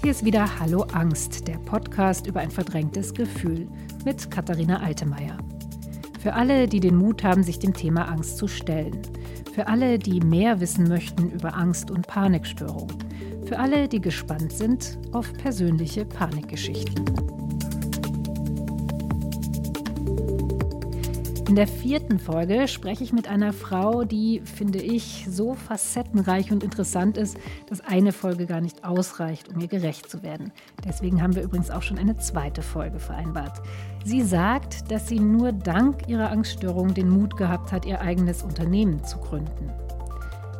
Hier ist wieder Hallo Angst, der Podcast über ein verdrängtes Gefühl mit Katharina Altemeyer. Für alle, die den Mut haben, sich dem Thema Angst zu stellen. Für alle, die mehr wissen möchten über Angst und Panikstörung. Für alle, die gespannt sind auf persönliche Panikgeschichten. Der vierten Folge spreche ich mit einer Frau, die, finde ich, so facettenreich und interessant ist, dass eine Folge gar nicht ausreicht, um ihr gerecht zu werden. Deswegen haben wir übrigens auch schon eine zweite Folge vereinbart. Sie sagt, dass sie nur dank ihrer Angststörung den Mut gehabt hat, ihr eigenes Unternehmen zu gründen.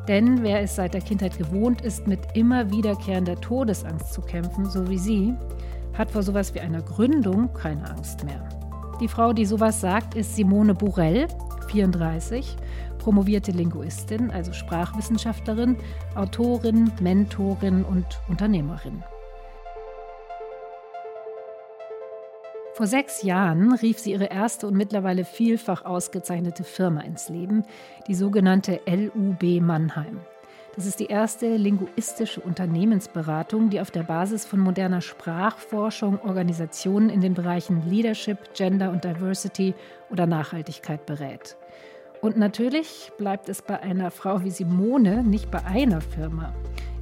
Denn wer es seit der Kindheit gewohnt ist, mit immer wiederkehrender Todesangst zu kämpfen, so wie sie, hat vor sowas wie einer Gründung keine Angst mehr. Die Frau, die sowas sagt, ist Simone Burrell, 34, promovierte Linguistin, also Sprachwissenschaftlerin, Autorin, Mentorin und Unternehmerin. Vor sechs Jahren rief sie ihre erste und mittlerweile vielfach ausgezeichnete Firma ins Leben, die sogenannte LUB Mannheim. Das ist die erste linguistische Unternehmensberatung, die auf der Basis von moderner Sprachforschung Organisationen in den Bereichen Leadership, Gender und Diversity oder Nachhaltigkeit berät. Und natürlich bleibt es bei einer Frau wie Simone nicht bei einer Firma.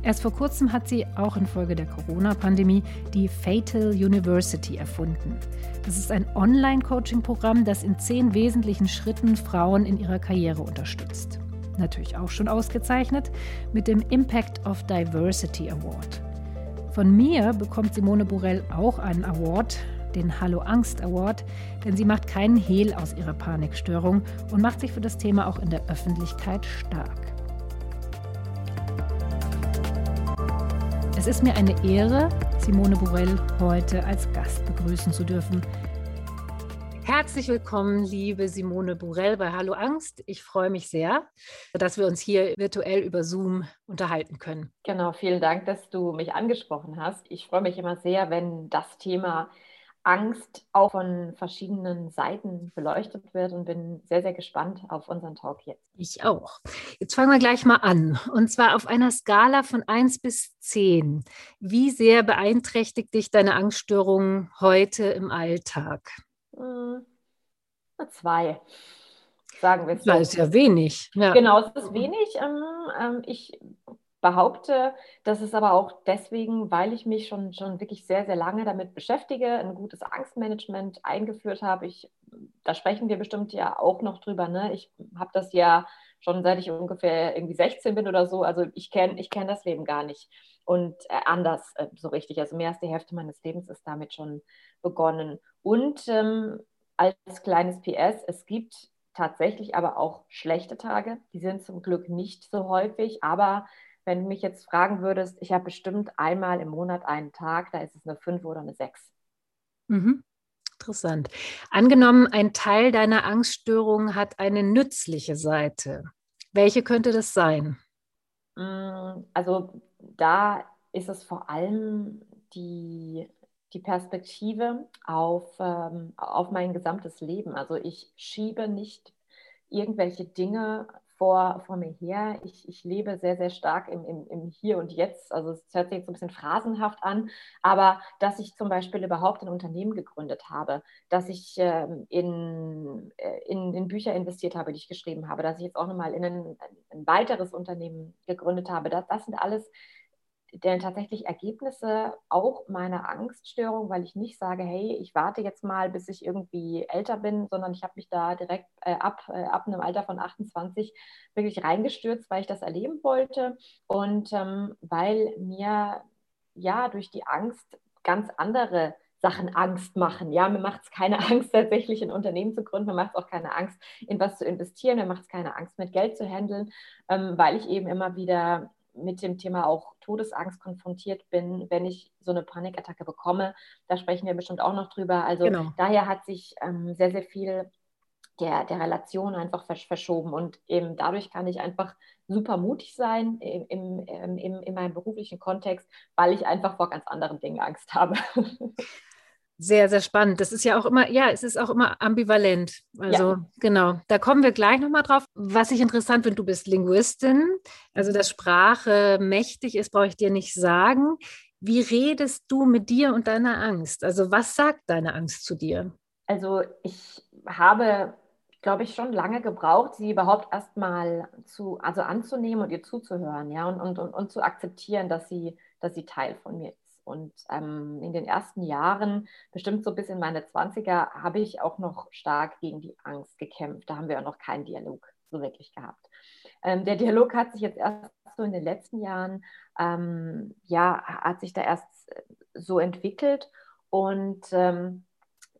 Erst vor kurzem hat sie auch infolge der Corona-Pandemie die Fatal University erfunden. Das ist ein Online-Coaching-Programm, das in zehn wesentlichen Schritten Frauen in ihrer Karriere unterstützt natürlich auch schon ausgezeichnet, mit dem Impact of Diversity Award. Von mir bekommt Simone Borell auch einen Award, den Hallo Angst Award, denn sie macht keinen Hehl aus ihrer Panikstörung und macht sich für das Thema auch in der Öffentlichkeit stark. Es ist mir eine Ehre, Simone Borell heute als Gast begrüßen zu dürfen. Herzlich willkommen, liebe Simone Burell bei Hallo Angst. Ich freue mich sehr, dass wir uns hier virtuell über Zoom unterhalten können. Genau, vielen Dank, dass du mich angesprochen hast. Ich freue mich immer sehr, wenn das Thema Angst auch von verschiedenen Seiten beleuchtet wird und bin sehr, sehr gespannt auf unseren Talk jetzt. Ich auch. Jetzt fangen wir gleich mal an. Und zwar auf einer Skala von 1 bis 10. Wie sehr beeinträchtigt dich deine Angststörung heute im Alltag? Hm, zwei, sagen wir es. Das ist ja wenig. Ja. Genau, es ist wenig. Ähm, ähm, ich behaupte, das ist aber auch deswegen, weil ich mich schon, schon wirklich sehr, sehr lange damit beschäftige, ein gutes Angstmanagement eingeführt habe. Ich, da sprechen wir bestimmt ja auch noch drüber. Ne? Ich habe das ja schon seit ich ungefähr irgendwie 16 bin oder so. Also ich kenne ich kenn das Leben gar nicht und äh, anders äh, so richtig. Also mehr als die Hälfte meines Lebens ist damit schon begonnen. Und ähm, als kleines PS, es gibt tatsächlich aber auch schlechte Tage. Die sind zum Glück nicht so häufig, aber wenn du mich jetzt fragen würdest, ich habe bestimmt einmal im Monat einen Tag, da ist es eine 5 oder eine 6. Mhm. Interessant. Angenommen, ein Teil deiner Angststörung hat eine nützliche Seite. Welche könnte das sein? Mm, also da ist es vor allem die die Perspektive auf, ähm, auf mein gesamtes Leben. Also ich schiebe nicht irgendwelche Dinge vor, vor mir her. Ich, ich lebe sehr, sehr stark im, im, im Hier und Jetzt. Also es hört sich jetzt so ein bisschen phrasenhaft an, aber dass ich zum Beispiel überhaupt ein Unternehmen gegründet habe, dass ich ähm, in, äh, in, in Bücher investiert habe, die ich geschrieben habe, dass ich jetzt auch nochmal in ein, ein weiteres Unternehmen gegründet habe, das, das sind alles denn tatsächlich Ergebnisse auch meiner Angststörung, weil ich nicht sage, hey, ich warte jetzt mal, bis ich irgendwie älter bin, sondern ich habe mich da direkt äh, ab, äh, ab einem Alter von 28 wirklich reingestürzt, weil ich das erleben wollte und ähm, weil mir ja durch die Angst ganz andere Sachen Angst machen. Ja, mir macht es keine Angst, tatsächlich ein Unternehmen zu gründen. Mir macht es auch keine Angst, in was zu investieren. Mir macht es keine Angst, mit Geld zu handeln, ähm, weil ich eben immer wieder mit dem Thema auch Todesangst konfrontiert bin, wenn ich so eine Panikattacke bekomme. Da sprechen wir bestimmt auch noch drüber. Also genau. daher hat sich ähm, sehr, sehr viel der, der Relation einfach verschoben. Und eben dadurch kann ich einfach super mutig sein im, im, im, in meinem beruflichen Kontext, weil ich einfach vor ganz anderen Dingen Angst habe. Sehr, sehr spannend. Das ist ja auch immer, ja, es ist auch immer ambivalent. Also ja. genau, da kommen wir gleich nochmal drauf. Was ich interessant finde, du bist Linguistin, also dass Sprache mächtig ist, brauche ich dir nicht sagen. wie redest du mit dir und deiner Angst? Also was sagt deine Angst zu dir? Also ich habe, glaube ich, schon lange gebraucht, sie überhaupt erstmal zu, also anzunehmen und ihr zuzuhören, ja, und, und, und, und zu akzeptieren, dass sie, dass sie Teil von mir ist. Und ähm, in den ersten Jahren, bestimmt so bis in meine 20er, habe ich auch noch stark gegen die Angst gekämpft. Da haben wir auch noch keinen Dialog so wirklich gehabt. Ähm, der Dialog hat sich jetzt erst so in den letzten Jahren, ähm, ja, hat sich da erst so entwickelt. Und ähm,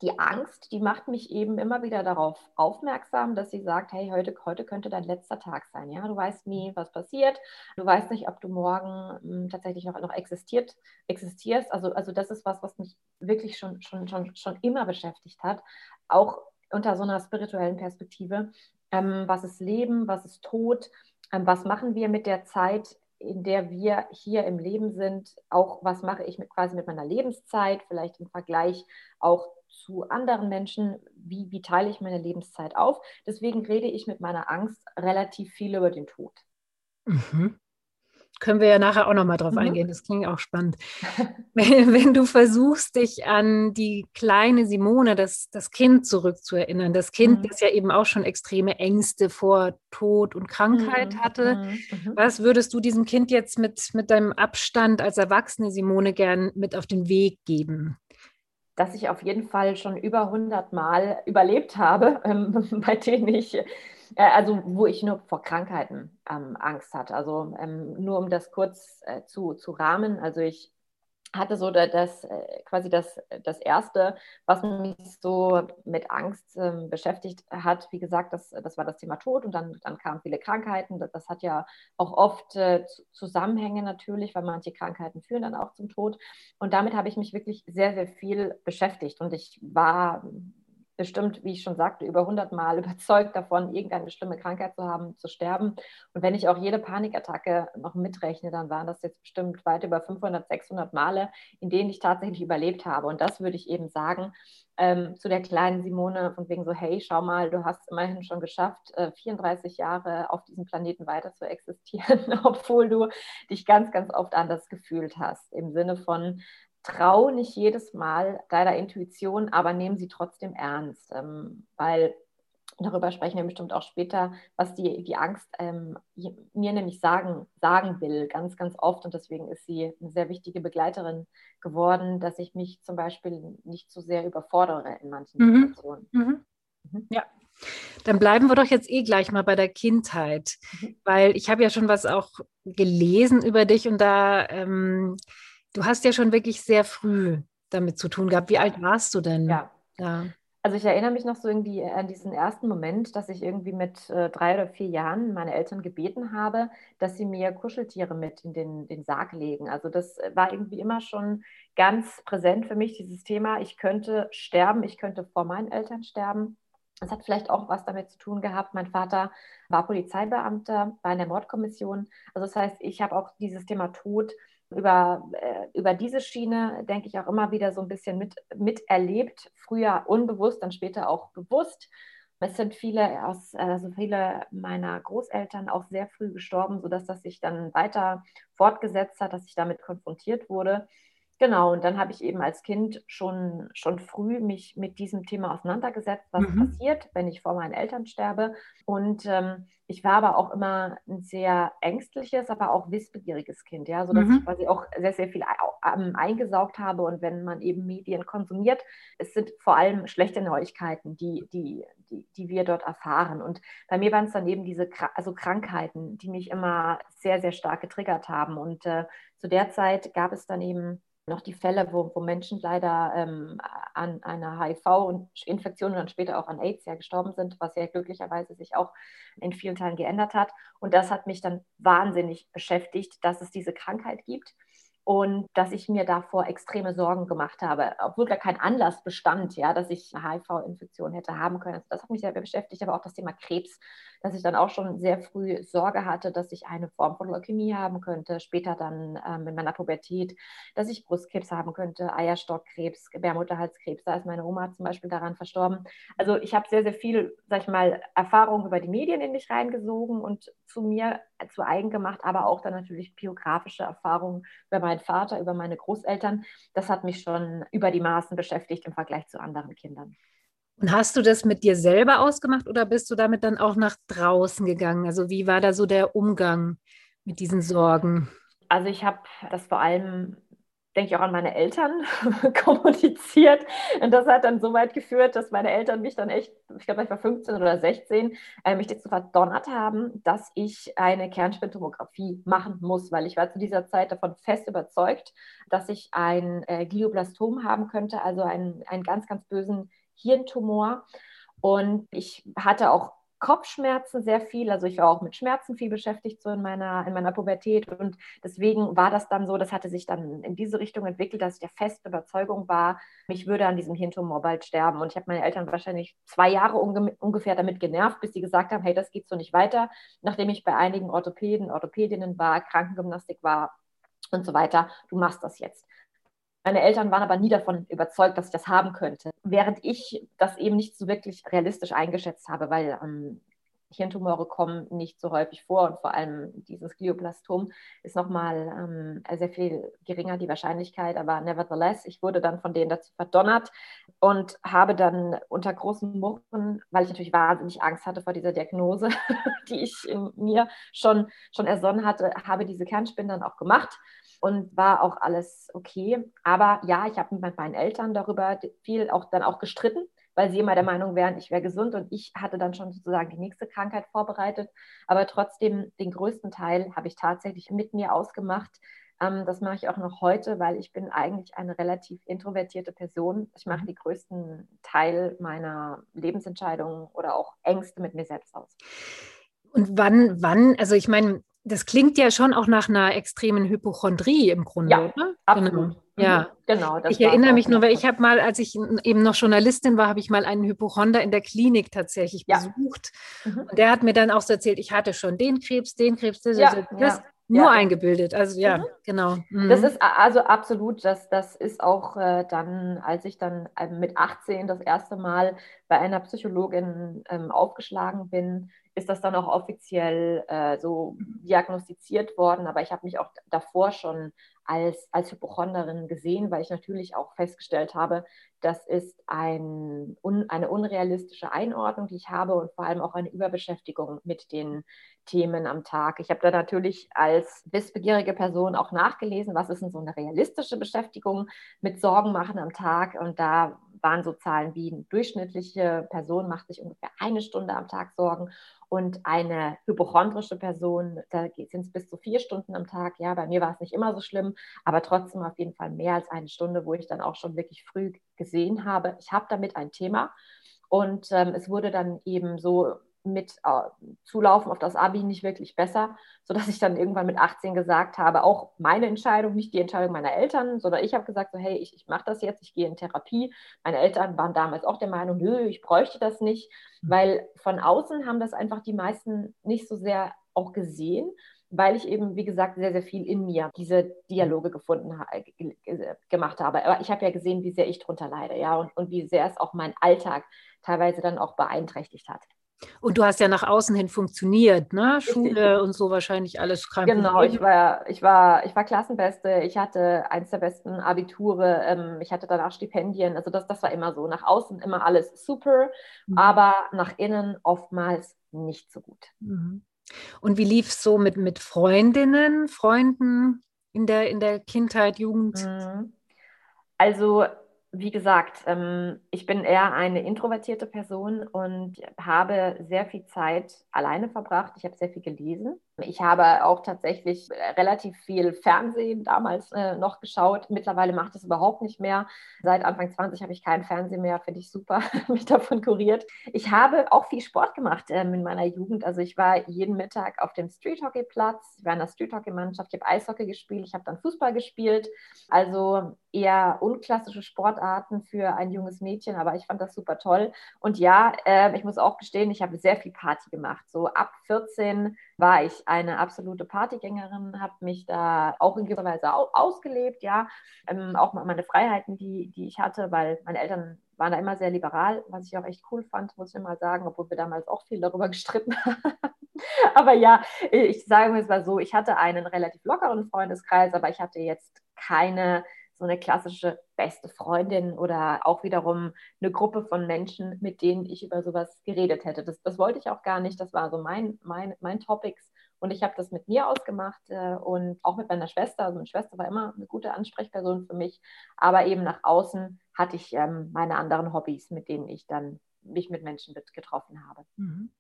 die Angst, die macht mich eben immer wieder darauf aufmerksam, dass sie sagt, hey, heute, heute könnte dein letzter Tag sein. Ja, du weißt nie, was passiert. Du weißt nicht, ob du morgen mh, hm, tatsächlich noch, noch existiert, existierst. Also, also das ist was, was mich wirklich schon, schon, schon, schon immer beschäftigt hat. Auch unter so einer spirituellen Perspektive. Ähm, was ist Leben? Was ist Tod? Ähm, was machen wir mit der Zeit, in der wir hier im Leben sind? Auch was mache ich mit, quasi mit meiner Lebenszeit? Vielleicht im Vergleich auch zu anderen Menschen, wie, wie teile ich meine Lebenszeit auf. Deswegen rede ich mit meiner Angst relativ viel über den Tod. Mhm. Können wir ja nachher auch nochmal drauf mhm. eingehen, das klingt auch spannend. wenn, wenn, du versuchst, dich an die kleine Simone, das, das Kind zurückzuerinnern, das Kind, mhm. das ja eben auch schon extreme Ängste vor Tod und Krankheit mhm. hatte, mhm. Mhm. was würdest du diesem Kind jetzt mit, mit deinem Abstand als erwachsene Simone gern mit auf den Weg geben? Dass ich auf jeden Fall schon über 100 Mal überlebt habe, ähm, bei denen ich, äh, also wo ich nur vor Krankheiten ähm, Angst hatte. Also ähm, nur um das kurz äh, zu, zu rahmen, also ich hatte so das äh, quasi das, das erste, was mich so mit Angst ähm, beschäftigt hat. Wie gesagt, das, das war das Thema Tod und dann, dann kamen viele Krankheiten. Das, das hat ja auch oft äh, Zusammenhänge natürlich, weil manche Krankheiten führen dann auch zum Tod. Und damit habe ich mich wirklich sehr, sehr viel beschäftigt. Und ich war bestimmt, wie ich schon sagte, über 100 Mal überzeugt davon, irgendeine schlimme Krankheit zu haben, zu sterben. Und wenn ich auch jede Panikattacke noch mitrechne, dann waren das jetzt bestimmt weit über 500, 600 Male, in denen ich tatsächlich überlebt habe. Und das würde ich eben sagen ähm, zu der kleinen Simone, von wegen so, hey, schau mal, du hast immerhin schon geschafft, äh, 34 Jahre auf diesem Planeten weiter zu existieren, obwohl du dich ganz, ganz oft anders gefühlt hast. Im Sinne von, trau nicht jedes Mal deiner Intuition, aber nehmen sie trotzdem ernst, ähm, weil darüber sprechen wir bestimmt auch später, was die, die Angst ähm, mir nämlich sagen, sagen will, ganz, ganz oft. Und deswegen ist sie eine sehr wichtige Begleiterin geworden, dass ich mich zum Beispiel nicht zu so sehr überfordere in manchen mhm. Situationen. Mhm. Mhm. Ja. Dann bleiben wir doch jetzt eh gleich mal bei der Kindheit, mhm. weil ich habe ja schon was auch gelesen über dich und da ähm, Du hast ja schon wirklich sehr früh damit zu tun gehabt. Wie alt warst du denn? Ja. ja. Also ich erinnere mich noch so irgendwie an diesen ersten Moment, dass ich irgendwie mit äh, drei oder vier Jahren meine Eltern gebeten habe, dass sie mir Kuscheltiere mit in den, den Sarg legen. Also das war irgendwie immer schon ganz präsent für mich, dieses Thema, ich könnte sterben, ich könnte vor meinen Eltern sterben. Das hat vielleicht auch was damit zu tun gehabt. Mein Vater war Polizeibeamter bei einer Mordkommission. Also das heißt, ich habe auch dieses Thema Tod über, äh, über diese Schiene, denke ich, auch immer wieder so ein bisschen mit, miterlebt. Früher unbewusst, dann später auch bewusst. Es sind viele aus, also viele meiner Großeltern auch sehr früh gestorben, sodass das sich dann weiter fortgesetzt hat, dass ich damit konfrontiert wurde. Genau, und dann habe ich eben als Kind schon, schon früh mich mit diesem Thema auseinandergesetzt, was mhm. passiert, wenn ich vor meinen Eltern sterbe. Und ähm, ich war aber auch immer ein sehr ängstliches, aber auch wissbegieriges Kind, ja, sodass mhm. ich quasi auch sehr, sehr viel ähm, eingesaugt habe. Und wenn man eben Medien konsumiert, es sind vor allem schlechte Neuigkeiten, die, die, die, die wir dort erfahren. Und bei mir waren es dann eben diese also Krankheiten, die mich immer sehr, sehr stark getriggert haben. Und äh, zu der Zeit gab es dann eben noch die Fälle, wo, wo Menschen leider ähm, an einer HIV-Infektion und dann später auch an AIDS ja gestorben sind, was ja glücklicherweise sich auch in vielen Teilen geändert hat. Und das hat mich dann wahnsinnig beschäftigt, dass es diese Krankheit gibt und dass ich mir davor extreme Sorgen gemacht habe, obwohl gar kein Anlass bestand, ja, dass ich eine HIV-Infektion hätte haben können. Also das hat mich sehr beschäftigt, aber auch das Thema Krebs, dass ich dann auch schon sehr früh Sorge hatte, dass ich eine Form von Leukämie haben könnte, später dann ähm, in meiner Pubertät, dass ich Brustkrebs haben könnte, Eierstockkrebs, Gebärmutterhalskrebs, da ist meine Oma zum Beispiel daran verstorben. Also ich habe sehr, sehr viel, sag ich mal, Erfahrung über die Medien in mich reingesogen und zu mir zu eigen gemacht, aber auch dann natürlich biografische Erfahrungen über meine meinen Vater, über meine Großeltern, das hat mich schon über die Maßen beschäftigt im Vergleich zu anderen Kindern. Und hast du das mit dir selber ausgemacht oder bist du damit dann auch nach draußen gegangen? Also wie war da so der Umgang mit diesen Sorgen? Also ich habe das vor allem denke ich auch an meine Eltern kommuniziert. Und das hat dann so weit geführt, dass meine Eltern mich dann echt, ich glaube, ich war 15 oder 16, äh, mich dazu verdonnert haben, dass ich eine Kernspintomographie machen muss, weil ich war zu dieser Zeit davon fest überzeugt, dass ich ein äh, Glioblastom haben könnte, also einen, einen ganz, ganz bösen Hirntumor. Und ich hatte auch Kopfschmerzen sehr viel. Also ich war auch mit Schmerzen viel beschäftigt so in meiner, in meiner Pubertät. Und deswegen war das dann so, das hatte sich dann in diese Richtung entwickelt, dass ich der festen Überzeugung war, ich würde an diesem Hirntumor bald sterben. Und ich habe meine Eltern wahrscheinlich zwei Jahre unge ungefähr damit genervt, bis sie gesagt haben, hey, das geht so nicht weiter. Nachdem ich bei einigen Orthopäden, Orthopädinnen war, Krankengymnastik war und so weiter, du machst das jetzt. Meine Eltern waren aber nie davon überzeugt, dass ich das haben könnte, während ich das eben nicht so wirklich realistisch eingeschätzt habe, weil ähm, Hirntumore kommen nicht so häufig vor und vor allem dieses Glioblastom ist nochmal ähm, sehr viel geringer, die Wahrscheinlichkeit. Aber nevertheless, ich wurde dann von denen dazu verdonnert und habe dann unter großen Murren, weil ich natürlich wahnsinnig Angst hatte vor dieser Diagnose, die ich in mir schon, schon ersonnen hatte, habe diese Kernspinnen dann auch gemacht und war auch alles okay. Aber ja, ich habe mit meinen Eltern darüber viel auch dann auch gestritten, weil sie immer der Meinung wären, ich wäre gesund und ich hatte dann schon sozusagen die nächste Krankheit vorbereitet. Aber trotzdem, den größten Teil habe ich tatsächlich mit mir ausgemacht. Ähm, das mache ich auch noch heute, weil ich bin eigentlich eine relativ introvertierte Person. Ich mache mhm. den größten Teil meiner Lebensentscheidungen oder auch Ängste mit mir selbst aus. Und wann, wann, also ich meine, das klingt ja schon auch nach einer extremen Hypochondrie im Grunde, ja, oder? Absolut. Genau. Ja, mhm. genau. ich erinnere mich nur, weil ich habe mal, als ich eben noch Journalistin war, habe ich mal einen Hypochonder in der Klinik tatsächlich ja. besucht. Mhm. Und der hat mir dann auch so erzählt, ich hatte schon den Krebs, den Krebs, das, ja, das, nur ja. eingebildet. Also ja, mhm. genau. Mhm. Das ist also absolut, das, das ist auch äh, dann, als ich dann äh, mit 18 das erste Mal bei einer Psychologin ähm, aufgeschlagen bin, ist das dann auch offiziell äh, so diagnostiziert worden. Aber ich habe mich auch davor schon als, als Hypochonderin gesehen, weil ich natürlich auch festgestellt habe, das ist ein, un, eine unrealistische Einordnung, die ich habe und vor allem auch eine Überbeschäftigung mit den Themen am Tag. Ich habe da natürlich als wissbegierige Person auch nachgelesen, was ist denn so eine realistische Beschäftigung mit Sorgen machen am Tag. Und da waren so Zahlen wie eine durchschnittliche Person macht sich ungefähr eine Stunde am Tag Sorgen und eine hypochondrische Person, da sind es bis zu vier Stunden am Tag. Ja, bei mir war es nicht immer so schlimm, aber trotzdem auf jeden Fall mehr als eine Stunde, wo ich dann auch schon wirklich früh gesehen habe, ich habe damit ein Thema. Und ähm, es wurde dann eben so mit äh, Zulaufen auf das Abi nicht wirklich besser, sodass ich dann irgendwann mit 18 gesagt habe, auch meine Entscheidung, nicht die Entscheidung meiner Eltern, sondern ich habe gesagt, so, hey, ich, ich mache das jetzt, ich gehe in Therapie. Meine Eltern waren damals auch der Meinung, nö, ich bräuchte das nicht, mhm. weil von außen haben das einfach die meisten nicht so sehr auch gesehen, weil ich eben, wie gesagt, sehr, sehr viel in mir diese Dialoge gefunden gemacht habe. Aber ich habe ja gesehen, wie sehr ich darunter leide, ja, und, und wie sehr es auch meinen Alltag teilweise dann auch beeinträchtigt hat. Und du hast ja nach außen hin funktioniert, ne? Schule und so wahrscheinlich alles krank. Genau, ich war, ich, war, ich war Klassenbeste, ich hatte eins der besten Abiture, ähm, ich hatte danach Stipendien, also das, das war immer so. Nach außen immer alles super, mhm. aber nach innen oftmals nicht so gut. Mhm. Und wie lief es so mit, mit Freundinnen, Freunden in der, in der Kindheit, Jugend? Mhm. Also wie gesagt, ähm, ich bin eher eine introvertierte Person und habe sehr viel Zeit alleine verbracht. Ich habe sehr viel gelesen. Ich habe auch tatsächlich relativ viel Fernsehen damals äh, noch geschaut. Mittlerweile macht es überhaupt nicht mehr. Seit Anfang 20 habe ich keinen Fernsehen mehr, finde ich super, mich davon kuriert. Ich habe auch viel Sport gemacht ähm, in meiner Jugend. Also ich war jeden Mittag auf dem Street Hockey Platz, ich war in der Street Hockey Mannschaft, ich habe Eishockey gespielt, ich habe dann Fußball gespielt. Also eher unklassische Sportarten für ein junges Mädchen, aber ich fand das super toll. Und ja, äh, ich muss auch gestehen, ich habe sehr viel Party gemacht. So ab 14 war ich eine absolute Partygängerin, habe mich da auch in gewisser Weise ausgelebt, ja, ähm, auch meine Freiheiten, die, die ich hatte, weil meine Eltern waren da immer sehr liberal, was ich auch echt cool fand, muss ich mal sagen, obwohl wir damals auch viel darüber gestritten haben. aber ja, ich sage es mal so, ich hatte einen relativ lockeren Freundeskreis, aber ich hatte jetzt keine so eine klassische beste Freundin oder auch wiederum eine Gruppe von Menschen, mit denen ich über sowas geredet hätte. Das, das wollte ich auch gar nicht. Das war so mein, mein, mein Topics. Und ich habe das mit mir ausgemacht äh, und auch mit meiner Schwester. Also meine Schwester war immer eine gute Ansprechperson für mich. Aber eben nach außen hatte ich ähm, meine anderen Hobbys, mit denen ich dann mich mit Menschen getroffen habe. Mhm.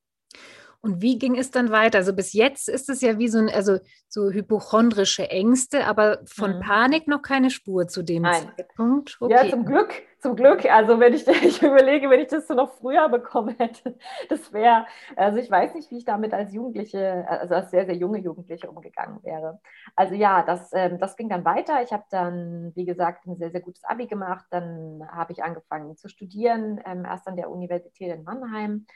Und wie ging es dann weiter? Also bis jetzt ist es ja wie so ein, also so hypochondrische Ängste, aber von mhm. Panik noch keine Spur zu dem Nein. Zeitpunkt. Okay. Ja, zum Glück, zum Glück. Also wenn ich, ich überlege, wenn ich das so noch früher bekommen hätte, das wäre, also ich weiß nicht, wie ich damit als Jugendliche, also als sehr, sehr junge Jugendliche umgegangen wäre. Also ja, das, ähm, das ging dann weiter. Ich habe dann, wie gesagt, ein sehr, sehr gutes Abi gemacht. Dann habe ich angefangen zu studieren, ähm, erst an der Universität in Mannheim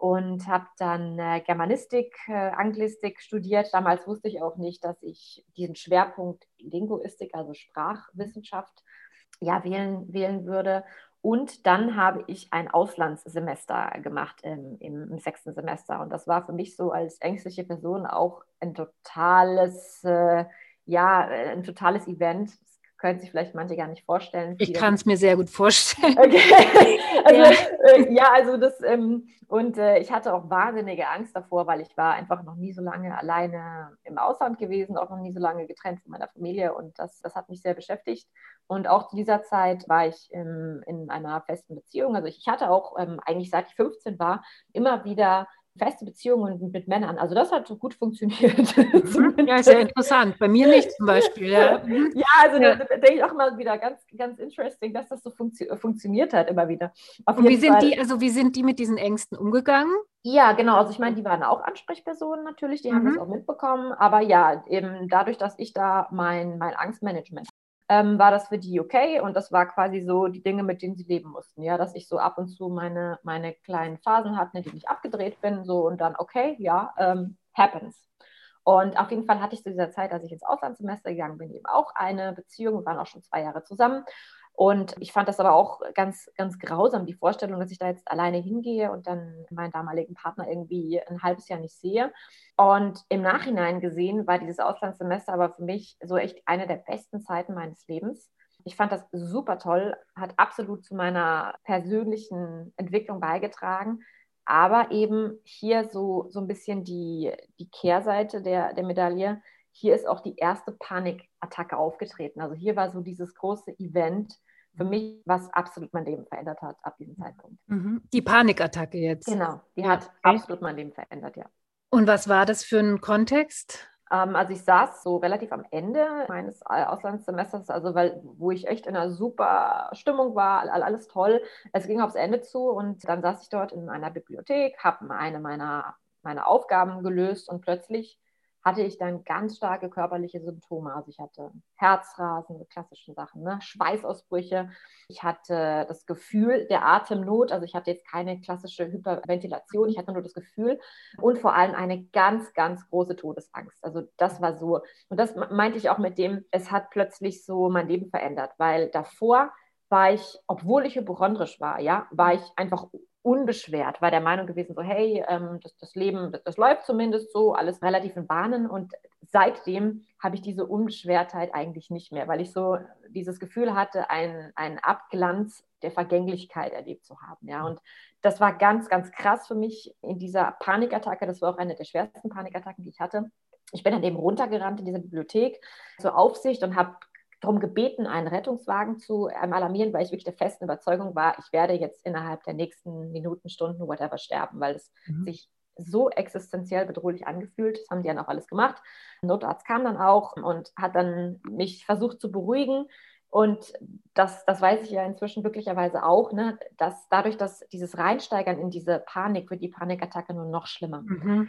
und habe dann äh, Germanistik, äh, Anglistik studiert. Damals wusste ich auch nicht, dass ich diesen Schwerpunkt Linguistik, also Sprachwissenschaft, ja, wählen, wählen würde. Und dann habe ich ein Auslandssemester gemacht im, im, im, sechsten Semester. Und das war für mich so als ängstliche Person auch ein totales, äh, ja, ein totales Event können sich vielleicht manche gar nicht vorstellen. Ich kann es mir sehr gut vorstellen. Okay. Also, ja. Äh, ja. also das, ähm, und äh, ich hatte auch wahnsinnige Angst davor, weil ich war einfach noch nie so lange alleine im Ausland gewesen, auch noch nie so lange getrennt von meiner Familie und das, das hat mich sehr beschäftigt. Und auch zu dieser Zeit war ich ähm, in einer festen Beziehung. Also ich, ich hatte auch ähm, eigentlich seit ich 15 war immer wieder feste Beziehungen mit Männern. Also das hat so gut funktioniert. Mhm. ja, sehr interessant. Bei mir nicht zum Beispiel. Ja, ja also ja. denke ich auch mal wieder ganz, ganz interesting, dass das so funktio funktioniert hat immer wieder. Und wie sind Fall. die, also wie sind die mit diesen Ängsten umgegangen? Ja, genau. Also ich meine, die waren auch Ansprechpersonen natürlich, die mhm. haben das auch mitbekommen. Aber ja, eben dadurch, dass ich da mein, mein Angstmanagement ähm, war das für die okay und das war quasi so die Dinge, mit denen sie leben mussten. Ja, dass ich so ab und zu meine, meine kleinen Phasen hatte, in denen ich abgedreht bin, so und dann, okay, ja, ähm, happens. Und auf jeden Fall hatte ich zu dieser Zeit, als ich ins Auslandssemester gegangen bin, eben auch eine Beziehung. Wir waren auch schon zwei Jahre zusammen. Und ich fand das aber auch ganz, ganz grausam, die Vorstellung, dass ich da jetzt alleine hingehe und dann meinen damaligen Partner irgendwie ein halbes Jahr nicht sehe. Und im Nachhinein gesehen war dieses Auslandssemester aber für mich so echt eine der besten Zeiten meines Lebens. Ich fand das super toll, hat absolut zu meiner persönlichen Entwicklung beigetragen. Aber eben hier so, so ein bisschen die, die Kehrseite der, der Medaille. Hier ist auch die erste Panikattacke aufgetreten. Also hier war so dieses große Event, für mich, was absolut mein Leben verändert hat ab diesem Zeitpunkt. Mhm. Die Panikattacke jetzt. Genau, die hat okay. absolut mein Leben verändert, ja. Und was war das für ein Kontext? Ähm, also ich saß so relativ am Ende meines Auslandssemesters, also weil, wo ich echt in einer super Stimmung war, alles toll. Es ging aufs Ende zu und dann saß ich dort in einer Bibliothek, habe eine meiner, meiner Aufgaben gelöst und plötzlich hatte ich dann ganz starke körperliche Symptome. Also ich hatte Herzrasen, so klassischen Sachen, ne? Schweißausbrüche. Ich hatte das Gefühl der Atemnot, also ich hatte jetzt keine klassische Hyperventilation, ich hatte nur das Gefühl und vor allem eine ganz, ganz große Todesangst. Also das war so, und das meinte ich auch mit dem, es hat plötzlich so mein Leben verändert, weil davor war ich, obwohl ich hypochondrisch war, ja, war ich einfach unbeschwert, war der Meinung gewesen, so hey, ähm, das, das Leben, das, das, läuft zumindest so, alles relativ in Bahnen. Und seitdem habe ich diese Unbeschwertheit eigentlich nicht mehr, weil ich so dieses Gefühl hatte, einen Abglanz der Vergänglichkeit erlebt zu haben, ja. Und das war ganz, ganz krass für mich in dieser Panikattacke, das war auch eine der schwersten Panikattacken, die ich hatte. Ich bin dann eben runtergerannt in diese Bibliothek zur Aufsicht und habe darum gebeten, einen Rettungswagen zu ähm, alarmieren, weil ich wirklich der festen Überzeugung war, ich werde jetzt innerhalb der nächsten Minuten, Stunden, whatever sterben, weil es mhm. sich so existenziell bedrohlich angefühlt. Das haben die dann auch alles gemacht. Ein Notarzt kam dann auch und hat dann mich versucht zu beruhigen. Und das, das weiß ich ja inzwischen glücklicherweise auch, ne, dass dadurch, dass dieses Reinsteigern in diese Panik, wird die Panikattacke nur noch schlimmer. Mhm.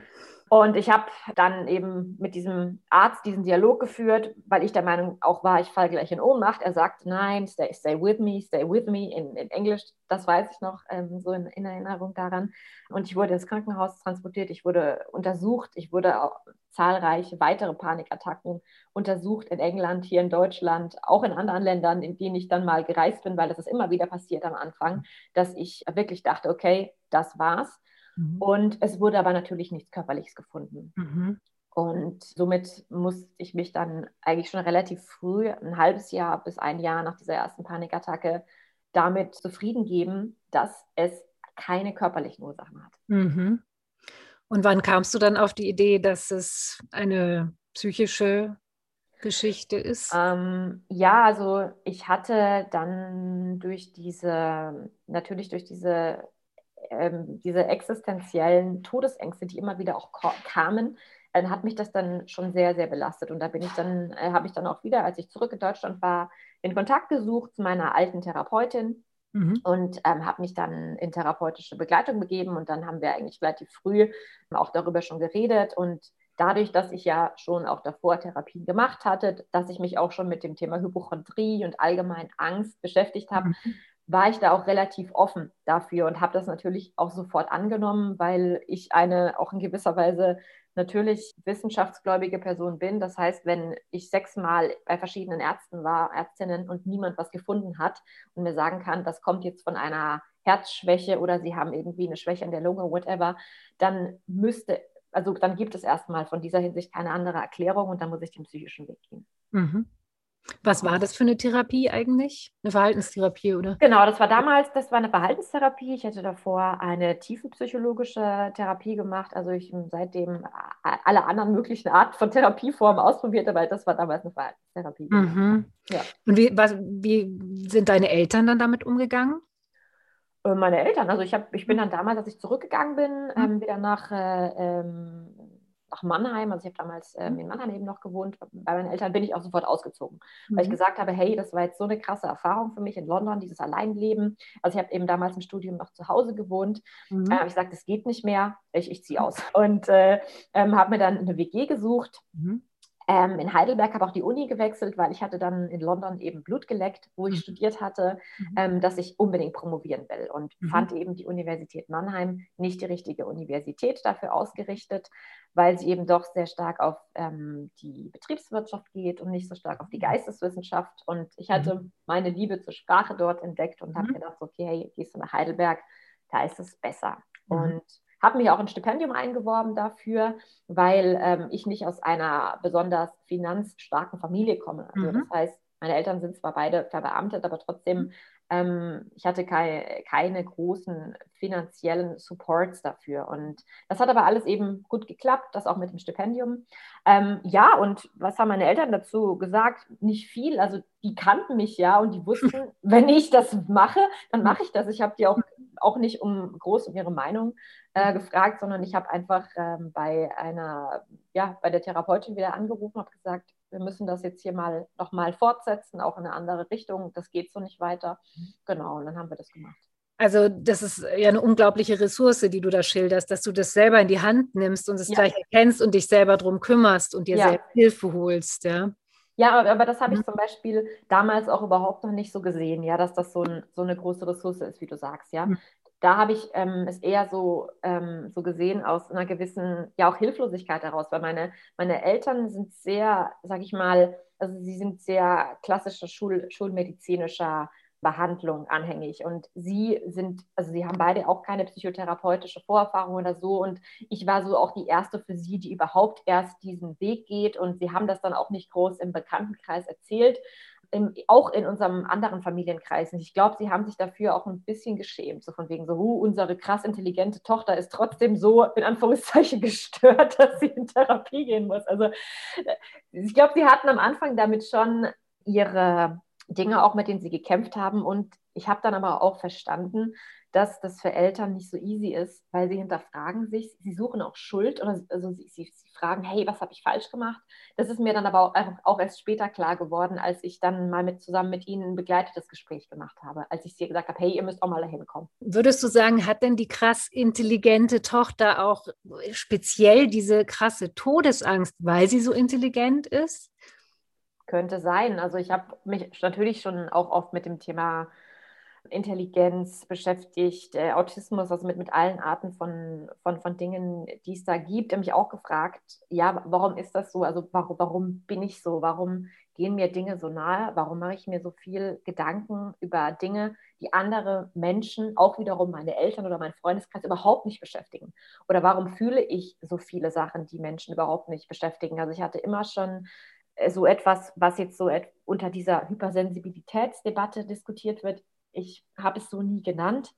Und ich habe dann eben mit diesem Arzt diesen Dialog geführt, weil ich der Meinung auch war, ich falle gleich in Ohnmacht. Er sagt, nein, stay, stay with me, stay with me in, in Englisch. Das weiß ich noch ähm, so in, in, Erinnerung daran. Und ich wurde ins Krankenhaus transportiert, ich wurde untersucht, ich wurde auch zahlreiche weitere Panikattacken untersucht in England, hier in Deutschland, auch in anderen Ländern, in denen ich dann mal gereist bin, weil das ist immer wieder passiert am Anfang, dass ich wirklich dachte, okay, das war's. Mhm. Und es wurde aber natürlich nichts Körperliches gefunden. Mhm. Und somit musste ich mich dann eigentlich schon relativ früh, ein halbes Jahr bis ein Jahr nach dieser ersten Panikattacke, damit zufrieden geben, dass es keine körperlichen Ursachen hat. Mhm. Und wann kamst du dann auf die Idee, dass es eine psychische Geschichte ist? Ähm, ja, also ich hatte dann durch diese, natürlich durch diese, ähm, diese existenziellen Todesängste, die immer wieder auch kamen, dann hat mich das dann schon sehr, sehr belastet. Und da bin ich dann, äh, habe ich dann auch wieder, als ich zurück in Deutschland war, in Kontakt gesucht zu meiner alten Therapeutin mhm. und ähm, habe mich dann in therapeutische Begleitung begeben. Und dann haben wir eigentlich relativ früh auch darüber schon geredet. Und dadurch, dass ich ja schon auch davor Therapien gemacht hatte, dass ich mich auch schon mit dem Thema Hypochondrie und allgemein Angst beschäftigt habe, mhm. War ich da auch relativ offen dafür und habe das natürlich auch sofort angenommen, weil ich eine auch in gewisser Weise natürlich wissenschaftsgläubige Person bin. Das heißt, wenn ich sechsmal bei verschiedenen Ärzten war, Ärztinnen und niemand was gefunden hat und mir sagen kann, das kommt jetzt von einer Herzschwäche oder sie haben irgendwie eine Schwäche an der Lunge, whatever, dann müsste, also dann gibt es erstmal von dieser Hinsicht keine andere Erklärung und dann muss ich den psychischen Weg gehen. Mhm. Was war das für eine Therapie eigentlich? Eine Verhaltenstherapie, oder? Genau, das war damals, das war eine Verhaltenstherapie. Ich hatte davor eine tiefenpsychologische Therapie gemacht. Also ich seitdem alle anderen möglichen Arten von Therapieformen ausprobiert, aber das war damals eine Verhaltenstherapie. Mhm. Ja. Und wie, was, wie sind deine Eltern dann damit umgegangen? Äh, meine Eltern, also ich, hab, ich bin dann damals, als ich zurückgegangen bin, mhm. ähm, wieder nach äh, ähm, nach Mannheim, also ich habe damals ähm, in Mannheim eben noch gewohnt, bei meinen Eltern bin ich auch sofort ausgezogen, mhm. weil ich mhm. gesagt habe, hey, das war jetzt so eine krasse Erfahrung für mich in London, dieses Alleinleben. Also ich habe eben damals im Studium noch zu Hause gewohnt. Mhm. Äh, habe ich gesagt, das geht nicht mehr, ich, ich ziehe aus. Und äh, ähm, habe mir dann eine WG gesucht. Mhm ähm, in Heidelberg habe auch die Uni gewechselt, weil ich hatte dann in London eben Blut geleckt, wo ich mhm. studiert hatte, mhm. ähm, dass ich unbedingt promovieren will und mhm. fand eben die Universität Mannheim nicht die richtige Universität dafür ausgerichtet, weil sie eben doch sehr stark auf ähm, die Betriebswirtschaft geht und nicht so stark auf die mhm. Geisteswissenschaft. Und ich hatte mhm. meine Liebe zur Sprache dort entdeckt und habe mhm. gedacht, okay, hey, gehst du nach Heidelberg, da ist es besser. Und habe mich auch ein Stipendium eingeworben dafür, weil ähm, ich nicht aus einer besonders finanzstarken Familie komme. Also mhm. das heißt, meine Eltern sind zwar beide verbeamtet, aber trotzdem, ähm, ich hatte keine, keine großen finanziellen Supports dafür. Und das hat aber alles eben gut geklappt, das auch mit dem Stipendium. Ähm, ja, und was haben meine Eltern dazu gesagt? Nicht viel. Also die kannten mich ja und die wussten, wenn ich das mache, dann mache ich das. Ich habe die auch, auch nicht um groß um ihre Meinung äh, gefragt, sondern ich habe einfach ähm, bei einer, ja, bei der Therapeutin wieder angerufen, habe gesagt, wir müssen das jetzt hier mal nochmal fortsetzen, auch in eine andere Richtung. Das geht so nicht weiter. Genau, und dann haben wir das gemacht. Also das ist ja eine unglaubliche Ressource, die du da schilderst, dass du das selber in die Hand nimmst und es ja. gleich erkennst und dich selber darum kümmerst und dir ja. selbst Hilfe holst, ja. Ja, aber das habe ich mhm. zum Beispiel damals auch überhaupt noch nicht so gesehen, ja, dass das so, ein, so eine große Ressource ist, wie du sagst, ja. Da habe ich ähm, es eher so, ähm, so gesehen aus einer gewissen, ja auch Hilflosigkeit heraus, weil meine, meine Eltern sind sehr, sage ich mal, also sie sind sehr klassischer Schul, schulmedizinischer Behandlung anhängig. Und sie sind, also sie haben beide auch keine psychotherapeutische Vorerfahrung oder so. Und ich war so auch die erste für sie, die überhaupt erst diesen Weg geht. Und sie haben das dann auch nicht groß im Bekanntenkreis erzählt im, auch in unserem anderen Familienkreis. Und ich glaube, sie haben sich dafür auch ein bisschen geschämt. So von wegen so, uh, unsere krass intelligente Tochter ist trotzdem so in Anführungszeichen gestört, dass sie in Therapie gehen muss. Also äh, ich glaube, sie hatten am Anfang damit schon ihre Dinge auch, mit denen sie gekämpft haben. Und ich habe dann aber auch verstanden, dass das für Eltern nicht so easy ist, weil sie hinterfragen sich, sie suchen auch Schuld oder also sie, sie, sie fragen, hey, was habe ich falsch gemacht? Das ist mir dann aber auch, auch, erst später klar geworden, als ich dann mal mit, zusammen mit ihnen ein begleitetes Gespräch gemacht habe, als ich sie gesagt habe, hey, ihr müsst auch mal dahin kommen. Würdest du sagen, hat denn die krass intelligente Tochter auch speziell diese krasse Todesangst, weil sie so intelligent ist? Könnte sein. Also ich habe mich natürlich schon auch oft mit dem Thema Intelligenz beschäftigt, äh, Autismus, also mit, mit allen Arten von, von, von Dingen, die es da gibt. Ich mich auch gefragt, ja, warum ist das so? Also warum, warum bin ich so? Warum gehen mir Dinge so nahe? Warum mache ich mir so viel Gedanken über Dinge, die andere Menschen, auch wiederum meine Eltern oder mein Freundeskreis überhaupt nicht beschäftigen? Oder warum fühle ich so viele Sachen, die Menschen überhaupt nicht beschäftigen? Also ich hatte immer schon äh, so etwas, was jetzt so unter dieser Hypersensibilitätsdebatte diskutiert wird. Ich habe es so nie genannt,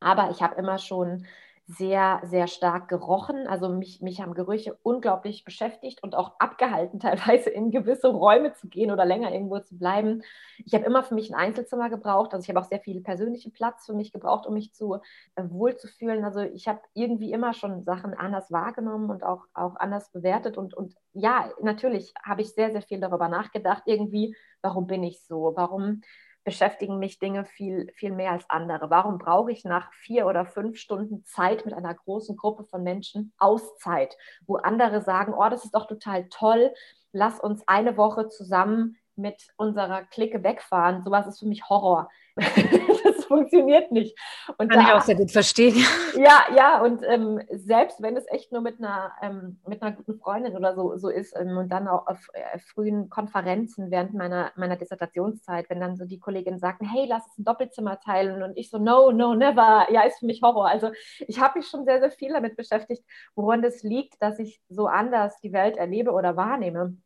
aber ich habe immer schon sehr, sehr stark gerochen. Also mich, mich haben Gerüche unglaublich beschäftigt und auch abgehalten, teilweise in gewisse Räume zu gehen oder länger irgendwo zu bleiben. Ich habe immer für mich ein Einzelzimmer gebraucht. Also ich habe auch sehr viel persönlichen Platz für mich gebraucht, um mich zu äh, wohlzufühlen. Also ich habe irgendwie immer schon Sachen anders wahrgenommen und auch, auch anders bewertet. Und, und ja, natürlich habe ich sehr, sehr viel darüber nachgedacht. Irgendwie, warum bin ich so? Warum beschäftigen mich Dinge viel, viel mehr als andere? Warum brauche ich nach vier oder fünf Stunden Zeit mit einer großen Gruppe von Menschen Auszeit, wo andere sagen, oh, das ist doch total toll, lass uns eine Woche zusammen mit unserer Clique wegfahren. Sowas ist für mich Horror. das funktioniert nicht. Und Kann da, ich auch sehr gut verstehen. Ja, ja, und ähm, selbst wenn es echt nur mit einer, ähm, mit einer guten Freundin oder so, so ist ähm, und dann auch auf äh, frühen Konferenzen während meiner, meiner Dissertationszeit, wenn dann so die Kolleginnen sagten, hey, lass uns ein Doppelzimmer teilen und ich so, no, no, never, ja, ist für mich Horror. Also ich habe mich schon sehr, sehr viel damit beschäftigt, woran das liegt, dass ich so anders die Welt erlebe oder wahrnehme.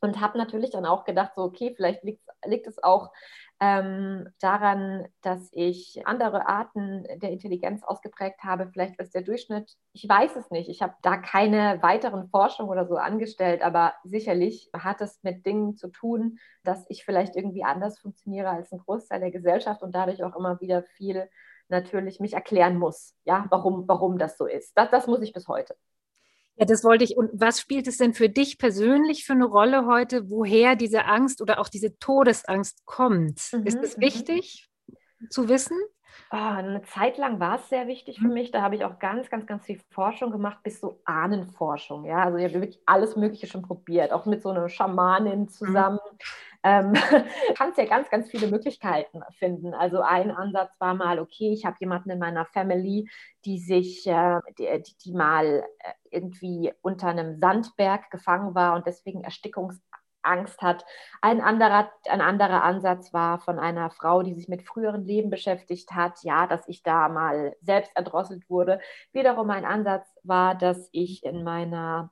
Und habe natürlich dann auch gedacht, so, okay, vielleicht liegt, liegt es auch ähm, daran, dass ich andere Arten der Intelligenz ausgeprägt habe. Vielleicht ist der Durchschnitt, ich weiß es nicht. Ich habe da keine weiteren Forschungen oder so angestellt, aber sicherlich hat es mit Dingen zu tun, dass ich vielleicht irgendwie anders funktioniere als ein Großteil der Gesellschaft und dadurch auch immer wieder viel natürlich mich erklären muss, ja, warum, warum das so ist. Das, das muss ich bis heute. Ja, das wollte ich. Und was spielt es denn für dich persönlich für eine Rolle heute, woher diese Angst oder auch diese Todesangst kommt? Mhm, ist es mhm. wichtig zu wissen? Oh, eine Zeit lang war es sehr wichtig für mhm. mich. Da habe ich auch ganz, ganz, ganz viel Forschung gemacht, bis so Ahnenforschung. Ja, also ich habe wirklich alles Mögliche schon probiert, auch mit so einer Schamanin mhm. zusammen. Mhm. Ähm, kannst ja ganz, ganz viele Möglichkeiten finden. Also ein Ansatz war mal, okay, ich habe jemanden in meiner Family, die sich, äh, die, die, mal äh, irgendwie unter einem Sandberg gefangen war und deswegen Erstickungsangst hat. Ein anderer, ein anderer Ansatz war von einer Frau, die sich mit früheren Leben beschäftigt hat, ja, dass ich da mal selbst erdrosselt wurde. Wiederum ein Ansatz war, dass ich in meiner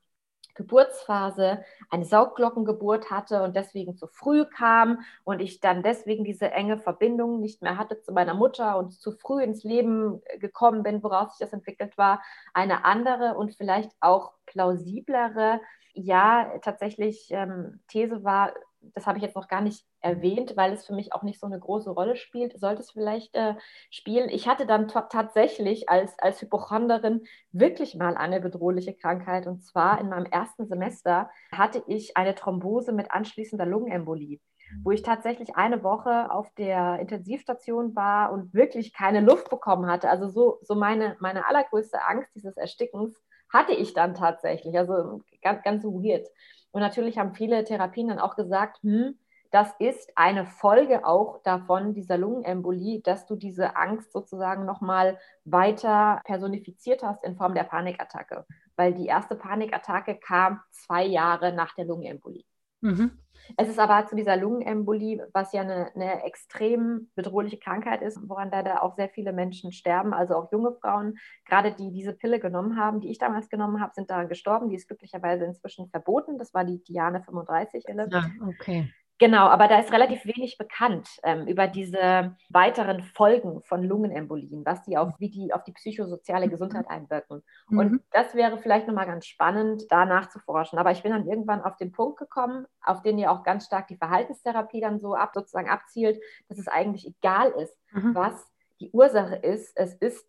Geburtsphase eine Saugglockengeburt hatte und deswegen zu früh kam und ich dann deswegen diese enge Verbindung nicht mehr hatte zu meiner Mutter und zu früh ins Leben gekommen bin, woraus sich das entwickelt war, eine andere und vielleicht auch plausiblere, ja, tatsächlich ähm, These war, das habe ich jetzt noch gar nicht erwähnt, weil es für mich auch nicht so eine große Rolle spielt, sollte es vielleicht äh, spielen. Ich hatte dann tatsächlich als, als Hypochonderin wirklich mal eine bedrohliche Krankheit. Und zwar in meinem ersten Semester hatte ich eine Thrombose mit anschließender Lungenembolie wo ich tatsächlich eine Woche auf der Intensivstation war und wirklich keine Luft bekommen hatte. Also so, so meine, meine allergrößte Angst dieses Erstickens hatte ich dann tatsächlich. Also ganz, ganz weird. Und natürlich haben viele Therapien dann auch gesagt, hm, das ist eine Folge auch davon, dieser Lungenembolie, dass du diese Angst sozusagen nochmal weiter personifiziert hast in Form der Panikattacke. Weil die erste Panikattacke kam zwei Jahre nach der Lungenembolie. Mhm. Es ist aber zu dieser Lungenembolie, was ja eine, eine, extrem bedrohliche Krankheit ist, woran leider auch sehr viele Menschen sterben, also auch junge Frauen, gerade die diese Pille genommen haben, die ich damals genommen habe, sind daran gestorben. Die ist glücklicherweise inzwischen verboten. Das war die Diane 35-Pille. Ja, okay. Genau, aber da ist relativ wenig bekannt ähm, über diese weiteren Folgen von Lungenembolien, was die auf, wie die auf die psychosoziale mhm. Gesundheit einwirken. Mhm. Und das wäre vielleicht nochmal ganz spannend, da nachzuforschen. Aber ich bin dann irgendwann auf den Punkt gekommen, auf den ja auch ganz stark die Verhaltenstherapie dann so ab, sozusagen abzielt, dass es eigentlich egal ist, mhm. was die Ursache ist. Es ist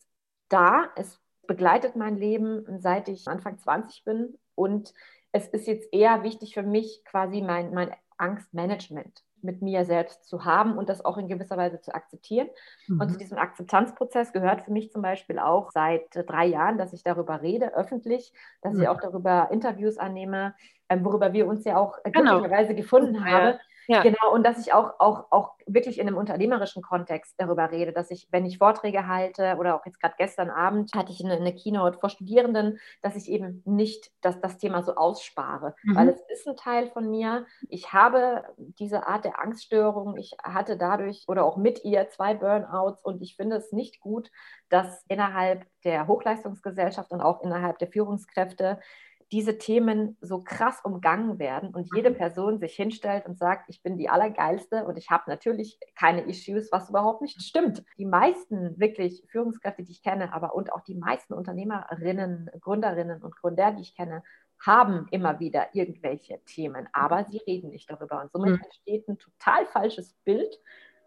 da, es begleitet mein Leben, seit ich Anfang 20 bin und es ist jetzt eher wichtig für mich, quasi mein, mein Angstmanagement mit mir selbst zu haben und das auch in gewisser Weise zu akzeptieren. Mhm. Und zu diesem Akzeptanzprozess gehört für mich zum Beispiel auch seit äh, drei Jahren, dass ich darüber rede, öffentlich, dass mhm. ich auch darüber Interviews annehme, ähm, worüber wir uns ja auch genau. glücklicherweise gefunden ja. haben. Ja. Genau, und dass ich auch, auch, auch wirklich in einem unternehmerischen Kontext darüber rede, dass ich, wenn ich Vorträge halte oder auch jetzt gerade gestern Abend hatte ich eine, eine, Keynote vor Studierenden, dass ich eben nicht das, das Thema so ausspare, mhm. weil es ist ein Teil von mir. Ich habe diese Art der Angststörung, ich hatte dadurch oder auch mit ihr zwei Burnouts und ich finde es nicht gut, dass innerhalb der Hochleistungsgesellschaft und auch innerhalb der Führungskräfte diese Themen so krass umgangen werden und jede mhm. Person sich hinstellt und sagt, ich bin die Allergeilste und ich habe natürlich keine Issues, was überhaupt nicht stimmt. Die meisten wirklich Führungskräfte, die ich kenne, aber und auch die meisten Unternehmerinnen, Gründerinnen und Gründer, die ich kenne, haben immer wieder irgendwelche Themen, aber sie reden nicht darüber. Und somit mhm. entsteht ein total falsches Bild,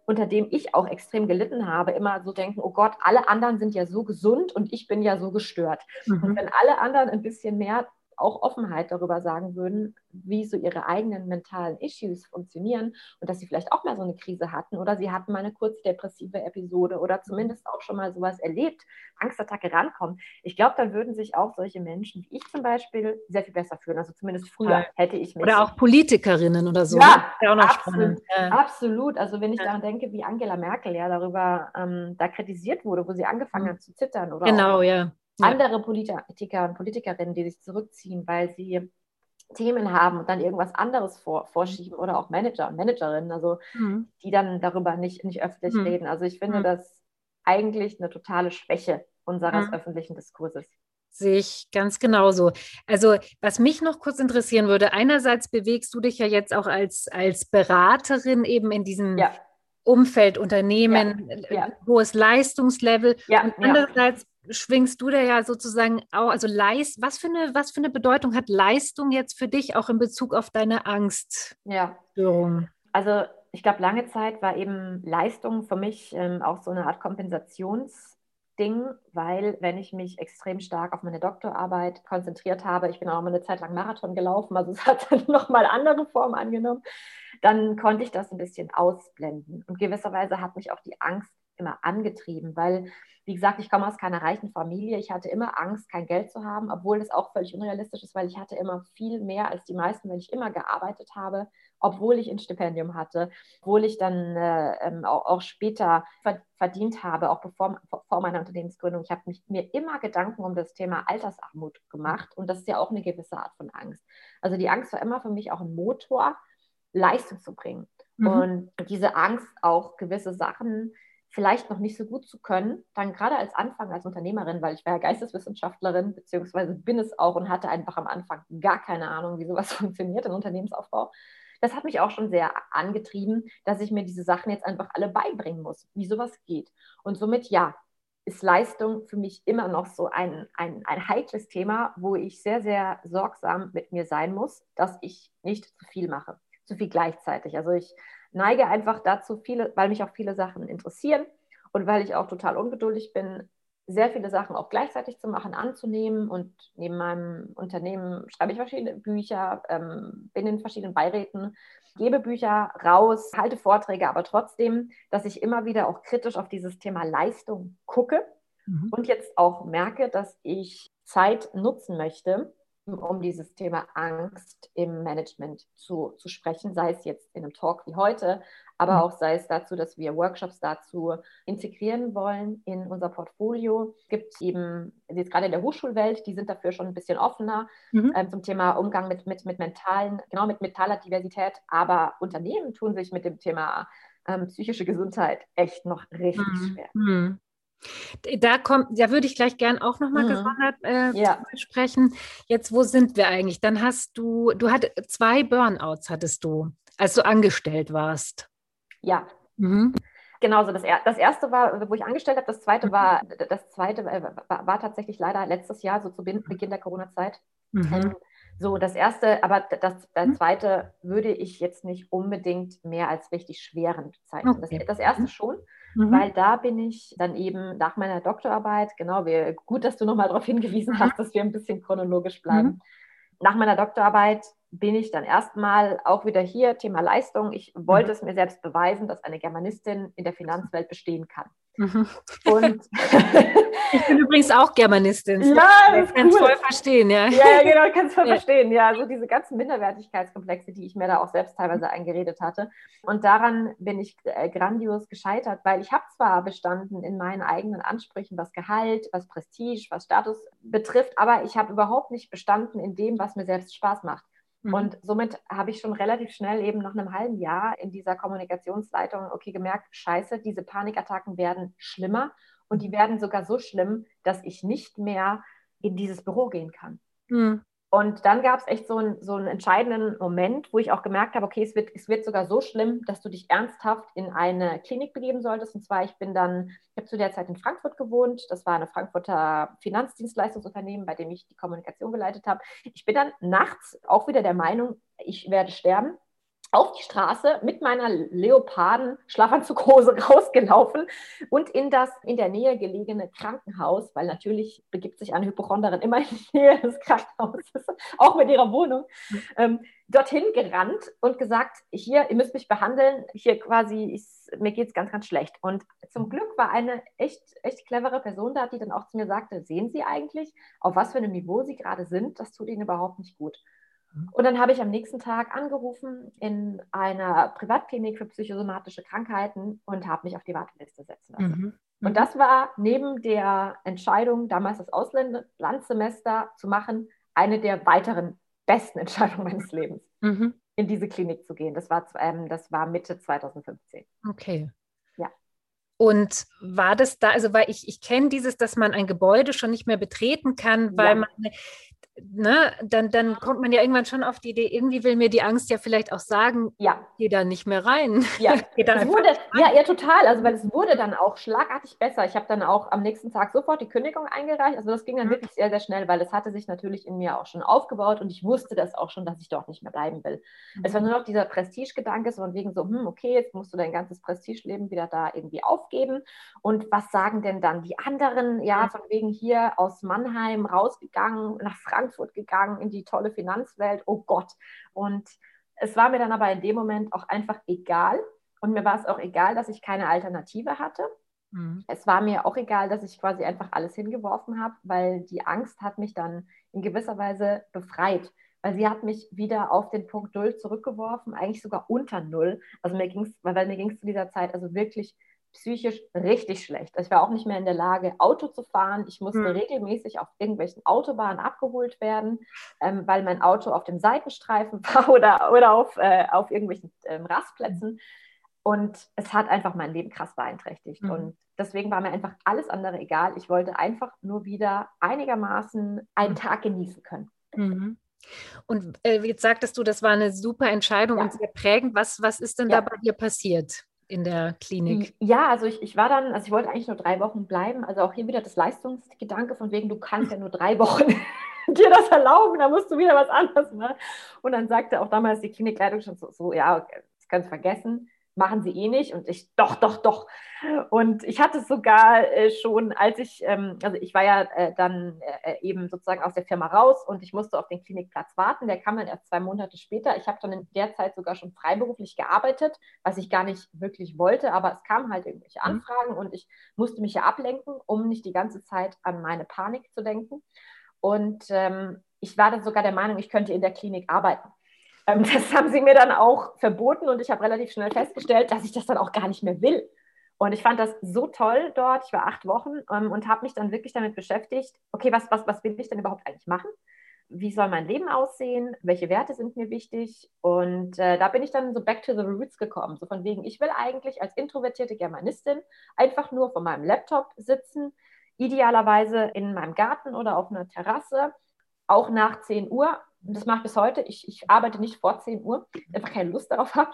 unter dem ich auch extrem gelitten habe, immer so denken, oh Gott, alle anderen sind ja so gesund und ich bin ja so gestört. Mhm. Und wenn alle anderen ein bisschen mehr auch Offenheit darüber sagen würden, wie so ihre eigenen mentalen Issues funktionieren und dass sie vielleicht auch mal so eine Krise hatten oder sie hatten mal eine kurz depressive Episode oder zumindest auch schon mal sowas erlebt, Angstattacke rankommen. Ich glaube, dann würden sich auch solche Menschen wie ich zum Beispiel sehr viel besser fühlen. Also zumindest früher ja. hätte ich mich. Oder auch Politikerinnen oder so. Ja, ja auch noch absolut, ja. absolut. Also wenn ich daran denke, wie Angela Merkel ja darüber ähm, da kritisiert wurde, wo sie angefangen mhm. hat zu zittern oder genau, ja ja. andere Politiker und Politikerinnen, die sich zurückziehen, weil sie Themen haben und dann irgendwas anderes vor, vorschieben oder auch Manager und Managerinnen, also mhm. die dann darüber nicht, nicht öffentlich mhm. reden. Also ich finde mhm. das eigentlich eine totale Schwäche unseres mhm. öffentlichen Diskurses. Sehe ich ganz genauso. Also, was mich noch kurz interessieren würde, einerseits bewegst du dich ja jetzt auch als, als Beraterin eben in diesem ja. Umfeld, Unternehmen, ja. Ja. hohes Leistungslevel. und andererseits schwingst du da ja sozusagen auch, also Leist, was für eine, was für eine Bedeutung hat Leistung jetzt für dich auch in Bezug auf deine Angststörung? Ja. Also ich glaube, lange Zeit war eben Leistung für mich ähm, auch so eine Art Kompensationsding, weil wenn ich mich extrem stark auf meine Doktorarbeit konzentriert habe, ich bin auch mal eine Zeit lang Marathon gelaufen, also es hat dann nochmal andere Formen angenommen, dann konnte ich das ein bisschen ausblenden. Und gewisserweise hat mich auch die Angst immer angetrieben, weil wie gesagt, ich komme aus keiner reichen Familie. Ich hatte immer Angst, kein Geld zu haben, obwohl das auch völlig unrealistisch ist, weil ich hatte immer viel mehr als die meisten, wenn ich immer gearbeitet habe, obwohl ich ein Stipendium hatte, obwohl ich dann äh, ähm, auch, auch, später verdient habe, auch bevor vor meiner Unternehmensgründung. Ich habe mir immer Gedanken um das Thema Altersarmut gemacht und das ist ja auch eine gewisse Art von Angst. Also die Angst war immer für mich auch ein Motor, Leistung zu bringen. Mhm. Und diese Angst auch gewisse Sachen vielleicht noch nicht so gut zu können, dann gerade als Anfang als Unternehmerin, weil ich war ja Geisteswissenschaftlerin, beziehungsweise bin es auch und hatte einfach am Anfang gar keine Ahnung, wie sowas funktioniert, im Unternehmensaufbau. Das hat mich auch schon sehr angetrieben, dass ich mir diese Sachen jetzt einfach alle beibringen muss, wie sowas geht. Und somit, ja, ist Leistung für mich immer noch so ein, ein, ein heikles Thema, wo ich sehr, sehr sorgsam mit mir sein muss, dass ich nicht zu viel mache, zu viel gleichzeitig. Also ich neige einfach dazu, viele, weil mich auch viele Sachen interessieren und weil ich auch total ungeduldig bin, sehr viele Sachen auch gleichzeitig zu machen, anzunehmen. Und neben meinem Unternehmen schreibe ich verschiedene Bücher, ähm, bin in verschiedenen Beiräten, gebe Bücher raus, halte Vorträge, aber trotzdem, dass ich immer wieder auch kritisch auf dieses Thema Leistung gucke mhm. und jetzt auch merke, dass ich Zeit nutzen möchte, um dieses Thema Angst im Management zu, zu sprechen, sei es jetzt in einem Talk wie heute, aber mhm. auch sei es dazu, dass wir Workshops dazu integrieren wollen in unser Portfolio. Es gibt eben, jetzt gerade in der Hochschulwelt, die sind dafür schon ein bisschen offener mhm. äh, zum Thema Umgang mit, mit, mit mentalen, genau mit mentaler Diversität, aber Unternehmen tun sich mit dem Thema ähm, psychische Gesundheit echt noch richtig mhm. schwer. Mhm. Da kommt, da würde ich gleich gern auch nochmal mhm. gesondert äh, ja. sprechen. Jetzt, wo sind wir eigentlich? Dann hast du, du hattest zwei Burnouts hattest du, als du angestellt warst. Ja. Mhm. Genau, so das, das erste war, wo ich angestellt habe, das zweite war, das zweite äh, war, war tatsächlich leider letztes Jahr, so zu Beginn der Corona-Zeit. Mhm. Ähm, so, das erste, aber das, das mhm. zweite würde ich jetzt nicht unbedingt mehr als richtig schweren bezeichnen. Okay. Das, das erste mhm. schon, mhm. weil da bin ich dann eben nach meiner Doktorarbeit, genau, wir, gut, dass du nochmal darauf hingewiesen hast, dass wir ein bisschen chronologisch bleiben. Mhm. Nach meiner Doktorarbeit bin ich dann erstmal auch wieder hier, Thema Leistung. Ich wollte mhm. es mir selbst beweisen, dass eine Germanistin in der Finanzwelt bestehen kann. Mhm. Und ich bin übrigens auch Germanistin. Ja, das kann cool. voll verstehen, ja. Ja, genau, kannst voll ja. verstehen. Ja, also diese ganzen Minderwertigkeitskomplexe, die ich mir da auch selbst teilweise eingeredet hatte. Und daran bin ich äh, grandios gescheitert, weil ich habe zwar bestanden in meinen eigenen Ansprüchen, was Gehalt, was Prestige, was Status betrifft, aber ich habe überhaupt nicht bestanden in dem, was mir selbst Spaß macht. Mhm. Und somit habe ich schon relativ schnell eben nach einem halben Jahr in dieser Kommunikationsleitung, okay, gemerkt, scheiße, diese Panikattacken werden schlimmer und die werden sogar so schlimm, dass ich nicht mehr in dieses Büro gehen kann. Mhm. Und dann gab es echt so, ein, so einen entscheidenden Moment, wo ich auch gemerkt habe, okay, es wird, es wird sogar so schlimm, dass du dich ernsthaft in eine Klinik begeben solltest. Und zwar, ich bin dann, ich habe zu der Zeit in Frankfurt gewohnt. Das war eine Frankfurter Finanzdienstleistungsunternehmen, bei dem ich die Kommunikation geleitet habe. Ich bin dann nachts auch wieder der Meinung, ich werde sterben auf die Straße mit meiner Leoparden-Schlafanzughose rausgelaufen und in das in der Nähe gelegene Krankenhaus, weil natürlich begibt sich eine Hypochonderin immer in die Nähe des Krankenhauses, auch mit ihrer Wohnung, ähm, dorthin gerannt und gesagt, hier, ihr müsst mich behandeln, hier quasi, ich, mir geht es ganz, ganz schlecht. Und zum Glück war eine echt, echt clevere Person da, die dann auch zu mir sagte, sehen Sie eigentlich, auf was für einem Niveau Sie gerade sind, das tut Ihnen überhaupt nicht gut. Und dann habe ich am nächsten Tag angerufen in einer Privatklinik für psychosomatische Krankheiten und habe mich auf die Warteliste setzen lassen. Mhm. Und mhm. das war neben der Entscheidung, damals das Auslandssemester zu machen, eine der weiteren besten Entscheidungen meines Lebens, mhm. in diese Klinik zu gehen. Das war, ähm, das war Mitte 2015. Okay. Ja. Und war das da, also weil ich, ich kenne dieses, dass man ein Gebäude schon nicht mehr betreten kann, weil ja. man ne, dann, dann kommt man ja irgendwann schon auf die Idee, irgendwie will mir die Angst ja vielleicht auch sagen, ja. geh da nicht mehr rein. Ja, wurde, ja, ja, total. Also, weil es wurde dann auch schlagartig besser. Ich habe dann auch am nächsten Tag sofort die Kündigung eingereicht. Also, das ging dann mhm. wirklich sehr, sehr schnell, weil es hatte sich natürlich in mir auch schon aufgebaut und ich wusste das auch schon, dass ich dort nicht mehr bleiben will. Mhm. Es war nur noch dieser Prestige-Gedanke, so von wegen so, hm, okay, jetzt musst du dein ganzes Prestigeleben wieder da irgendwie aufgeben. Und was sagen denn dann die anderen? Ja, von wegen hier aus Mannheim rausgegangen, nach Frankreich Frankfurt gegangen, in die tolle Finanzwelt, oh Gott. Und es war mir dann aber in dem Moment auch einfach egal. Und mir war es auch egal, dass ich keine Alternative hatte. Mhm. Es war mir auch egal, dass ich quasi einfach alles hingeworfen habe, weil die Angst hat mich dann in gewisser Weise befreit. Weil sie hat mich wieder auf den Punkt Null zurückgeworfen, eigentlich sogar unter Null. Also mir ging es, weil mir ging es zu dieser Zeit also wirklich psychisch richtig schlecht. Ich war auch nicht mehr in der Lage, Auto zu fahren. Ich musste mhm. regelmäßig auf irgendwelchen Autobahnen abgeholt werden, ähm, weil mein Auto auf dem Seitenstreifen war oder, oder auf, äh, auf irgendwelchen ähm, Rastplätzen. Und es hat einfach mein Leben krass beeinträchtigt. Mhm. Und deswegen war mir einfach alles andere egal. Ich wollte einfach nur wieder einigermaßen einen mhm. Tag genießen können. Mhm. Und äh, jetzt sagtest du, das war eine super Entscheidung ja. und sehr prägend. Was, was ist denn ja. da bei dir passiert? In der Klinik? Ja, also ich, ich war dann, also ich wollte eigentlich nur drei Wochen bleiben. Also auch hier wieder das Leistungsgedanke von wegen, du kannst ja nur drei Wochen dir das erlauben, da musst du wieder was anderes machen. Und dann sagte auch damals die Klinikleitung schon so, so ja, das kannst du vergessen machen sie eh nicht. Und ich, doch, doch, doch. Und ich hatte es sogar äh, schon, als ich, ähm, also ich war ja äh, dann äh, eben sozusagen aus der Firma raus und ich musste auf den Klinikplatz warten. Der kam dann erst zwei Monate später. Ich habe dann in der Zeit sogar schon freiberuflich gearbeitet, was ich gar nicht wirklich wollte, aber es kamen halt irgendwelche mhm. Anfragen und ich musste mich ja ablenken, um nicht die ganze Zeit an meine Panik zu denken. Und ähm, ich war dann sogar der Meinung, ich könnte in der Klinik arbeiten. Ähm, das haben sie mir dann auch verboten und ich habe relativ schnell festgestellt, dass ich das dann auch gar nicht mehr will. Und ich fand das so toll dort. Ich war acht Wochen ähm, und habe mich dann wirklich damit beschäftigt, okay, was, was, was will ich denn überhaupt eigentlich machen? Wie soll mein Leben aussehen? Welche Werte sind mir wichtig? Und äh, da bin ich dann so back to the roots gekommen. So von wegen, ich will eigentlich als introvertierte Germanistin einfach nur vor meinem Laptop sitzen, idealerweise in meinem Garten oder auf einer Terrasse, auch nach 10 Uhr und das mache ich bis heute. Ich, ich arbeite nicht vor 10 Uhr, einfach keine Lust darauf habe.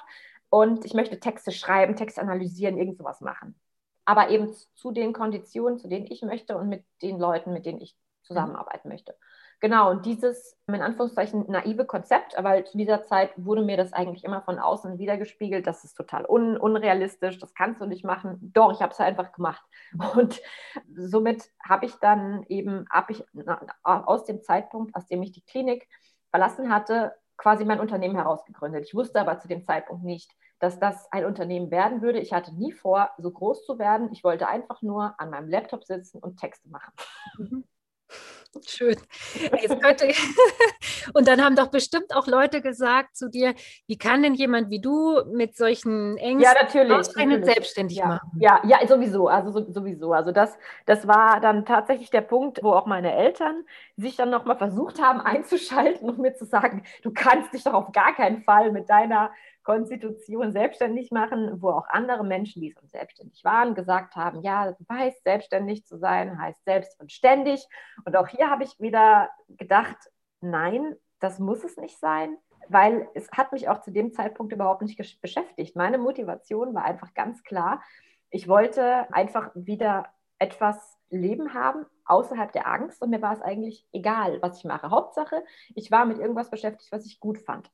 Und ich möchte Texte schreiben, Texte analysieren, irgend sowas machen. Aber eben zu den Konditionen, zu denen ich möchte und mit den Leuten, mit denen ich zusammenarbeiten möchte. Genau, und dieses, in Anführungszeichen, naive Konzept, aber zu dieser Zeit wurde mir das eigentlich immer von außen wiedergespiegelt, das ist total un unrealistisch, das kannst du nicht machen. Doch, ich habe es einfach gemacht. Und somit habe ich dann eben, ab ich aus dem Zeitpunkt, aus dem ich die Klinik verlassen hatte, quasi mein Unternehmen herausgegründet. Ich wusste aber zu dem Zeitpunkt nicht, dass das ein Unternehmen werden würde. Ich hatte nie vor, so groß zu werden. Ich wollte einfach nur an meinem Laptop sitzen und Texte machen. Mhm. Schön. Könnte, und dann haben doch bestimmt auch Leute gesagt zu dir, wie kann denn jemand wie du mit solchen Ängsten ja, natürlich, natürlich. selbstständig ja. machen? Ja, ja, sowieso. Also sowieso. Also das, das war dann tatsächlich der Punkt, wo auch meine Eltern sich dann nochmal versucht haben einzuschalten und mir zu sagen, du kannst dich doch auf gar keinen Fall mit deiner Konstitution selbstständig machen, wo auch andere Menschen, die schon selbstständig waren, gesagt haben, ja, du weißt, selbstständig zu sein heißt selbst und ständig. Und auch hier habe ich wieder gedacht, nein, das muss es nicht sein, weil es hat mich auch zu dem Zeitpunkt überhaupt nicht beschäftigt. Meine Motivation war einfach ganz klar, ich wollte einfach wieder etwas Leben haben außerhalb der Angst und mir war es eigentlich egal, was ich mache. Hauptsache, ich war mit irgendwas beschäftigt, was ich gut fand.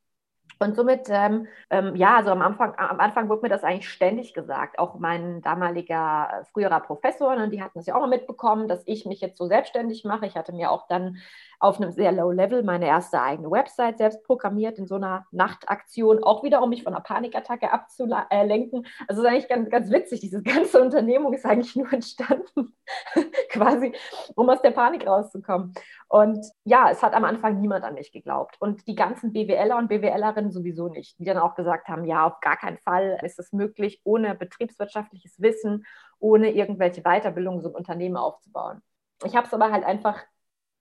Und somit, ähm, ähm, ja, also am Anfang, am Anfang wurde mir das eigentlich ständig gesagt. Auch mein damaliger äh, früherer Professor, ne, die hatten es ja auch mal mitbekommen, dass ich mich jetzt so selbstständig mache. Ich hatte mir auch dann auf einem sehr low Level meine erste eigene Website selbst programmiert in so einer Nachtaktion, auch wieder, um mich von einer Panikattacke abzulenken. Also es ist eigentlich ganz, ganz witzig, diese ganze Unternehmung ist eigentlich nur entstanden, quasi, um aus der Panik rauszukommen. Und ja, es hat am Anfang niemand an mich geglaubt. Und die ganzen BWLer und BWLerinnen sowieso nicht, die dann auch gesagt haben, ja, auf gar keinen Fall ist es möglich, ohne betriebswirtschaftliches Wissen, ohne irgendwelche Weiterbildung so ein Unternehmen aufzubauen. Ich habe es aber halt einfach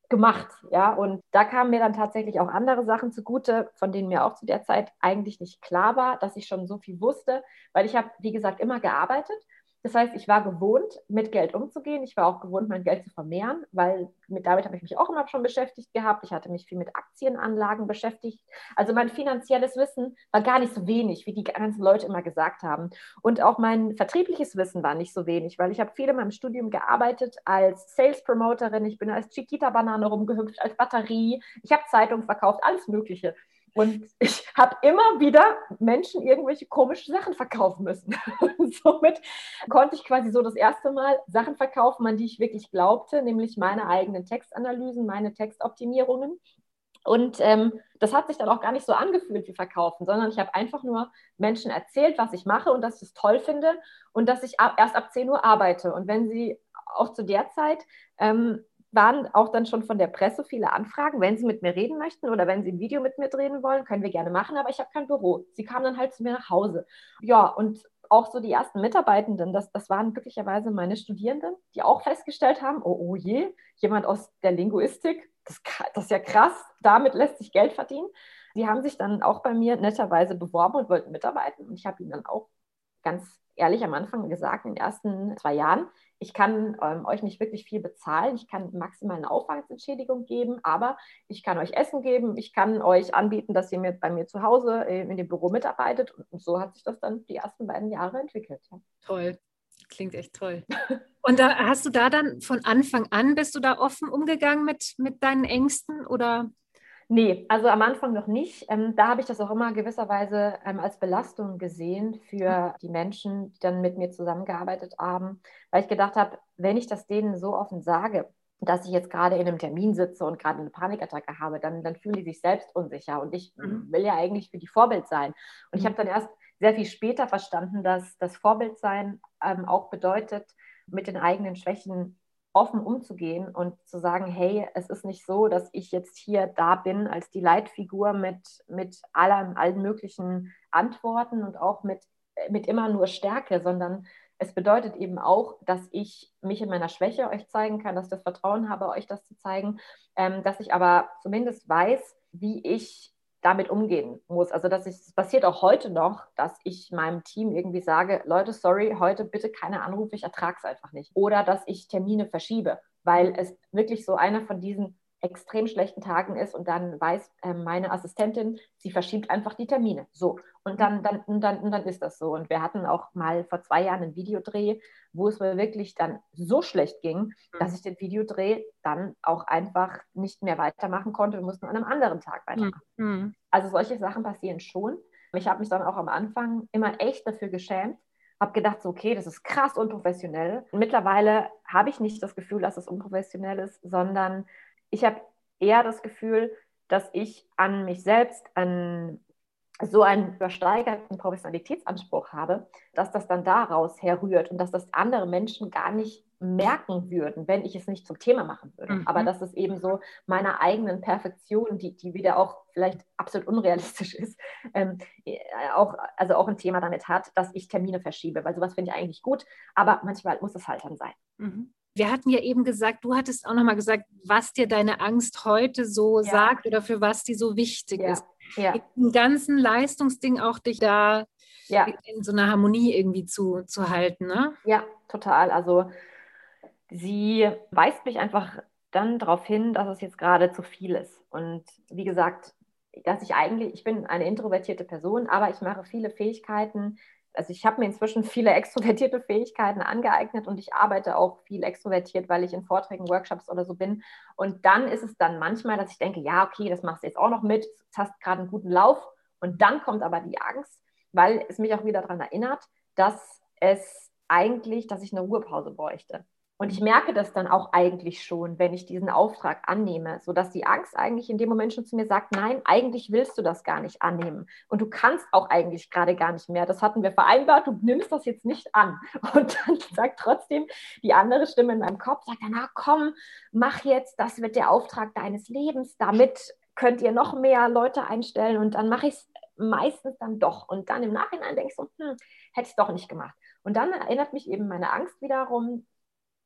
gemacht, ja. Und da kamen mir dann tatsächlich auch andere Sachen zugute, von denen mir auch zu der Zeit eigentlich nicht klar war, dass ich schon so viel wusste, weil ich habe, wie gesagt, immer gearbeitet das heißt, ich war gewohnt, mit Geld umzugehen. Ich war auch gewohnt, mein Geld zu vermehren, weil mit, damit habe ich mich auch immer schon beschäftigt gehabt. Ich hatte mich viel mit Aktienanlagen beschäftigt. Also mein finanzielles Wissen war gar nicht so wenig, wie die ganzen Leute immer gesagt haben. Und auch mein vertriebliches Wissen war nicht so wenig, weil ich habe viel in meinem Studium gearbeitet als Sales Promoterin. Ich bin als Chiquita-Banane rumgehüpft, als Batterie. Ich habe Zeitungen verkauft, alles Mögliche. Und ich habe immer wieder Menschen irgendwelche komischen Sachen verkaufen müssen. Und somit konnte ich quasi so das erste Mal Sachen verkaufen, an die ich wirklich glaubte, nämlich meine eigenen Textanalysen, meine Textoptimierungen. Und ähm, das hat sich dann auch gar nicht so angefühlt wie Verkaufen, sondern ich habe einfach nur Menschen erzählt, was ich mache und dass ich es toll finde und dass ich ab, erst ab 10 Uhr arbeite. Und wenn sie auch zu der Zeit ähm, waren auch dann schon von der Presse viele Anfragen, wenn Sie mit mir reden möchten oder wenn Sie ein Video mit mir drehen wollen, können wir gerne machen, aber ich habe kein Büro. Sie kamen dann halt zu mir nach Hause. Ja, und auch so die ersten Mitarbeitenden, das, das waren glücklicherweise meine Studierenden, die auch festgestellt haben, oh, oh je, jemand aus der Linguistik, das, das ist ja krass, damit lässt sich Geld verdienen. Die haben sich dann auch bei mir netterweise beworben und wollten mitarbeiten und ich habe ihnen dann auch ganz ehrlich am Anfang gesagt, in den ersten zwei Jahren, ich kann ähm, euch nicht wirklich viel bezahlen, ich kann maximal eine Aufwandsentschädigung geben, aber ich kann euch Essen geben, ich kann euch anbieten, dass ihr mir bei mir zu Hause äh, in dem Büro mitarbeitet und so hat sich das dann die ersten beiden Jahre entwickelt. Ja. Toll. Klingt echt toll. Und da hast du da dann von Anfang an, bist du da offen umgegangen mit, mit deinen Ängsten oder Nee, also am Anfang noch nicht. Ähm, da habe ich das auch immer gewisserweise ähm, als Belastung gesehen für die Menschen, die dann mit mir zusammengearbeitet haben, weil ich gedacht habe, wenn ich das denen so offen sage, dass ich jetzt gerade in einem Termin sitze und gerade eine Panikattacke habe, dann, dann fühlen die sich selbst unsicher. Und ich mhm. will ja eigentlich für die Vorbild sein. Und mhm. ich habe dann erst sehr viel später verstanden, dass das Vorbildsein ähm, auch bedeutet, mit den eigenen Schwächen offen umzugehen und zu sagen, hey, es ist nicht so, dass ich jetzt hier da bin als die Leitfigur mit, mit allen, allen möglichen Antworten und auch mit, mit immer nur Stärke, sondern es bedeutet eben auch, dass ich mich in meiner Schwäche euch zeigen kann, dass ich das Vertrauen habe, euch das zu zeigen, ähm, dass ich aber zumindest weiß, wie ich damit umgehen muss. Also das, ist, das passiert auch heute noch, dass ich meinem Team irgendwie sage, Leute, sorry, heute bitte keine Anrufe, ich ertrage es einfach nicht. Oder dass ich Termine verschiebe, weil es wirklich so einer von diesen extrem schlechten Tagen ist und dann weiß äh, meine Assistentin, sie verschiebt einfach die Termine. So. Und dann, dann, und dann, und dann ist das so. Und wir hatten auch mal vor zwei Jahren einen Videodreh, wo es mir wirklich dann so schlecht ging, mhm. dass ich den Videodreh dann auch einfach nicht mehr weitermachen konnte. Wir mussten an einem anderen Tag weitermachen. Mhm. Also solche Sachen passieren schon. Ich habe mich dann auch am Anfang immer echt dafür geschämt, habe gedacht, so, okay, das ist krass unprofessionell. mittlerweile habe ich nicht das Gefühl, dass es unprofessionell ist, sondern ich habe eher das Gefühl, dass ich an mich selbst, an so einen übersteigerten Professionalitätsanspruch habe, dass das dann daraus herrührt und dass das andere Menschen gar nicht merken würden, wenn ich es nicht zum Thema machen würde. Mhm. Aber dass es eben so meiner eigenen Perfektion, die, die wieder auch vielleicht absolut unrealistisch ist, ähm, äh, auch, also auch ein Thema damit hat, dass ich Termine verschiebe, weil sowas finde ich eigentlich gut, aber manchmal muss es halt dann sein. Mhm. Wir hatten ja eben gesagt, du hattest auch nochmal gesagt, was dir deine Angst heute so ja. sagt oder für was die so wichtig ja. ist. Ja. Im ganzen Leistungsding auch dich da ja. in so einer Harmonie irgendwie zu, zu halten. Ne? Ja, total. Also sie weist mich einfach dann darauf hin, dass es jetzt gerade zu viel ist. Und wie gesagt, dass ich eigentlich, ich bin eine introvertierte Person, aber ich mache viele Fähigkeiten, also ich habe mir inzwischen viele extrovertierte Fähigkeiten angeeignet und ich arbeite auch viel extrovertiert, weil ich in Vorträgen, Workshops oder so bin. Und dann ist es dann manchmal, dass ich denke, ja, okay, das machst du jetzt auch noch mit, du hast gerade einen guten Lauf. Und dann kommt aber die Angst, weil es mich auch wieder daran erinnert, dass es eigentlich, dass ich eine Ruhepause bräuchte. Und ich merke das dann auch eigentlich schon, wenn ich diesen Auftrag annehme, sodass die Angst eigentlich in dem Moment schon zu mir sagt, nein, eigentlich willst du das gar nicht annehmen. Und du kannst auch eigentlich gerade gar nicht mehr. Das hatten wir vereinbart, du nimmst das jetzt nicht an. Und dann sagt trotzdem die andere Stimme in meinem Kopf, sagt, na komm, mach jetzt, das wird der Auftrag deines Lebens. Damit könnt ihr noch mehr Leute einstellen. Und dann mache ich es meistens dann doch. Und dann im Nachhinein denkst du, hm, hätte ich es doch nicht gemacht. Und dann erinnert mich eben meine Angst wiederum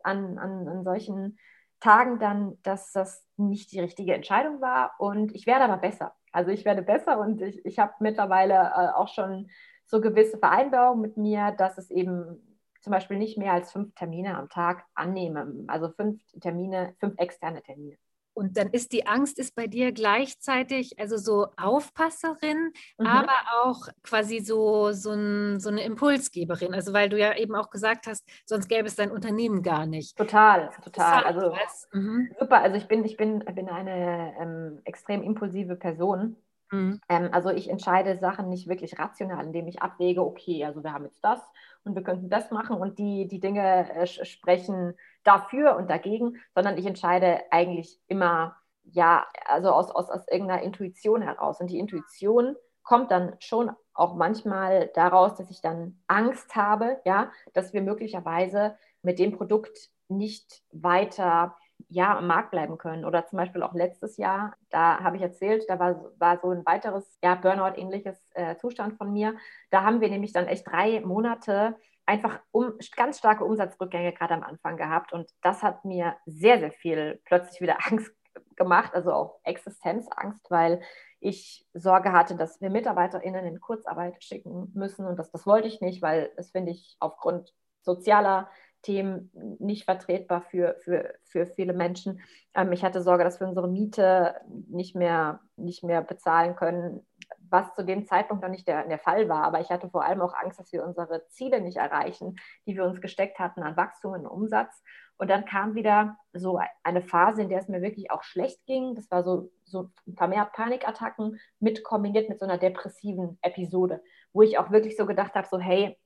an, an, an solchen Tagen dann, dass das nicht die richtige Entscheidung war. Und ich werde aber besser. Also ich werde besser und ich, ich habe mittlerweile äh, auch schon so gewisse Vereinbarungen mit mir, dass es eben zum Beispiel nicht mehr als fünf Termine am Tag annehme. Also fünf Termine, fünf externe Termine. Und dann ist die Angst ist bei dir gleichzeitig also so Aufpasserin, mhm. aber auch quasi so, so, ein, so, eine Impulsgeberin. Also weil du ja eben auch gesagt hast, sonst gäbe es dein Unternehmen gar nicht. Total, total. Also mhm. super. Also ich bin, ich bin, bin eine ähm, extrem impulsive Person. Mhm. Ähm, also ich entscheide Sachen nicht wirklich rational, indem ich abwäge, okay, also wir haben jetzt das und wir könnten das machen und die, die Dinge äh, sprechen dafür und dagegen, sondern ich entscheide eigentlich immer, ja, also aus, aus, aus irgendeiner Intuition heraus. Und die Intuition kommt dann schon auch manchmal daraus, dass ich dann Angst habe, ja, dass wir möglicherweise mit dem Produkt nicht weiter ja, am Markt bleiben können. Oder zum Beispiel auch letztes Jahr, da habe ich erzählt, da war, war so ein weiteres ja, Burnout-ähnliches äh, Zustand von mir. Da haben wir nämlich dann echt drei Monate einfach um, ganz starke Umsatzrückgänge gerade am Anfang gehabt. Und das hat mir sehr, sehr viel plötzlich wieder Angst gemacht, also auch Existenzangst, weil ich Sorge hatte, dass wir MitarbeiterInnen in Kurzarbeit schicken müssen. Und das, das wollte ich nicht, weil das finde ich aufgrund sozialer Themen nicht vertretbar für, für, für viele Menschen. Ähm, ich hatte Sorge, dass wir unsere Miete nicht mehr, nicht mehr bezahlen können, was zu dem Zeitpunkt noch nicht der, der Fall war. Aber ich hatte vor allem auch Angst, dass wir unsere Ziele nicht erreichen, die wir uns gesteckt hatten an Wachstum und Umsatz. Und dann kam wieder so eine Phase, in der es mir wirklich auch schlecht ging. Das war so, so vermehrt Panikattacken mit kombiniert mit so einer depressiven Episode, wo ich auch wirklich so gedacht habe, so hey,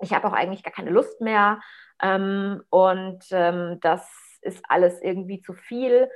ich habe auch eigentlich gar keine Lust mehr ähm, und ähm, das ist alles irgendwie zu viel.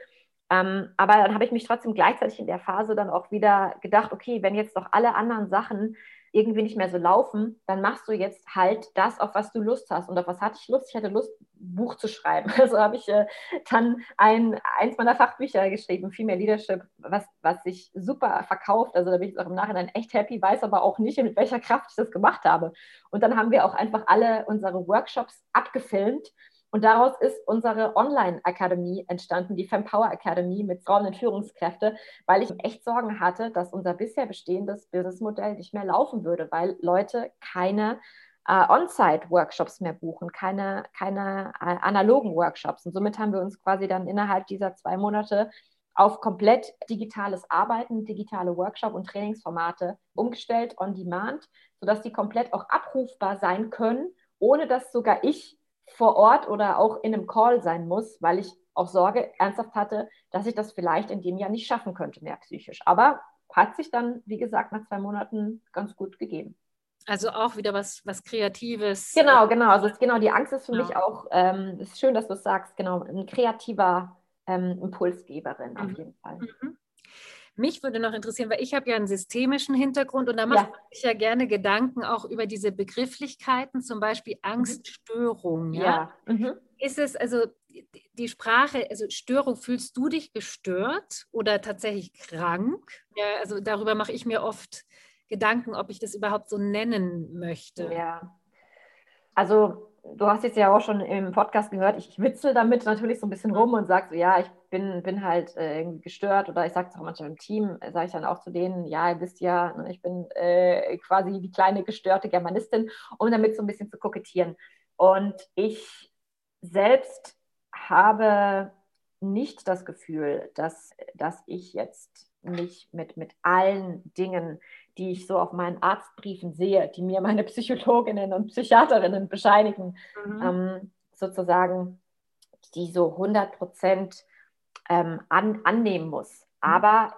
Ähm, aber dann habe ich mich trotzdem gleichzeitig in der Phase dann auch wieder gedacht, okay, wenn jetzt doch alle anderen Sachen irgendwie nicht mehr so laufen, dann machst du jetzt halt das, auf was du Lust hast. Und auf was hatte ich Lust? Ich hatte Lust, Buch zu schreiben. Also habe ich äh, dann ein, eins meiner Fachbücher geschrieben, Female Leadership, was, was sich super verkauft. Also da bin ich auch im Nachhinein echt happy, weiß aber auch nicht, mit welcher Kraft ich das gemacht habe. Und dann haben wir auch einfach alle unsere Workshops abgefilmt und daraus ist unsere Online-Akademie entstanden, die Fempower Academy mit Frauen und Führungskräfte, weil ich echt Sorgen hatte, dass unser bisher bestehendes Businessmodell nicht mehr laufen würde, weil Leute keine äh, On-Site-Workshops mehr buchen, keine, keine äh, analogen Workshops. Und somit haben wir uns quasi dann innerhalb dieser zwei Monate auf komplett digitales Arbeiten, digitale Workshop- und Trainingsformate umgestellt, on demand, sodass die komplett auch abrufbar sein können, ohne dass sogar ich vor Ort oder auch in einem Call sein muss, weil ich auch Sorge ernsthaft hatte, dass ich das vielleicht in dem Jahr nicht schaffen könnte, mehr psychisch. Aber hat sich dann, wie gesagt, nach zwei Monaten ganz gut gegeben. Also auch wieder was, was Kreatives. Genau, genau. Also genau, die Angst ist für genau. mich auch, ähm, ist schön, dass du es sagst, genau, ein kreativer ähm, Impulsgeberin auf mhm. jeden Fall. Mhm. Mich würde noch interessieren, weil ich habe ja einen systemischen Hintergrund und da mache ja. ich ja gerne Gedanken auch über diese Begrifflichkeiten, zum Beispiel mhm. Angststörung. Ja. ja. Mhm. Ist es also die Sprache, also Störung, fühlst du dich gestört oder tatsächlich krank? Ja, also darüber mache ich mir oft Gedanken, ob ich das überhaupt so nennen möchte. Ja. Also du hast jetzt ja auch schon im Podcast gehört, ich, ich witzel damit natürlich so ein bisschen rum und sage so, ja, ich bin, bin halt äh, irgendwie gestört oder ich sage es auch manchmal im Team, äh, sage ich dann auch zu denen, ja, ihr wisst ja, ne, ich bin äh, quasi die kleine gestörte Germanistin, um damit so ein bisschen zu kokettieren. Und ich selbst habe nicht das Gefühl, dass, dass ich jetzt mich mit, mit allen Dingen die ich so auf meinen Arztbriefen sehe, die mir meine Psychologinnen und Psychiaterinnen bescheinigen, mhm. ähm, sozusagen, die so 100 Prozent ähm, an, annehmen muss. Mhm. Aber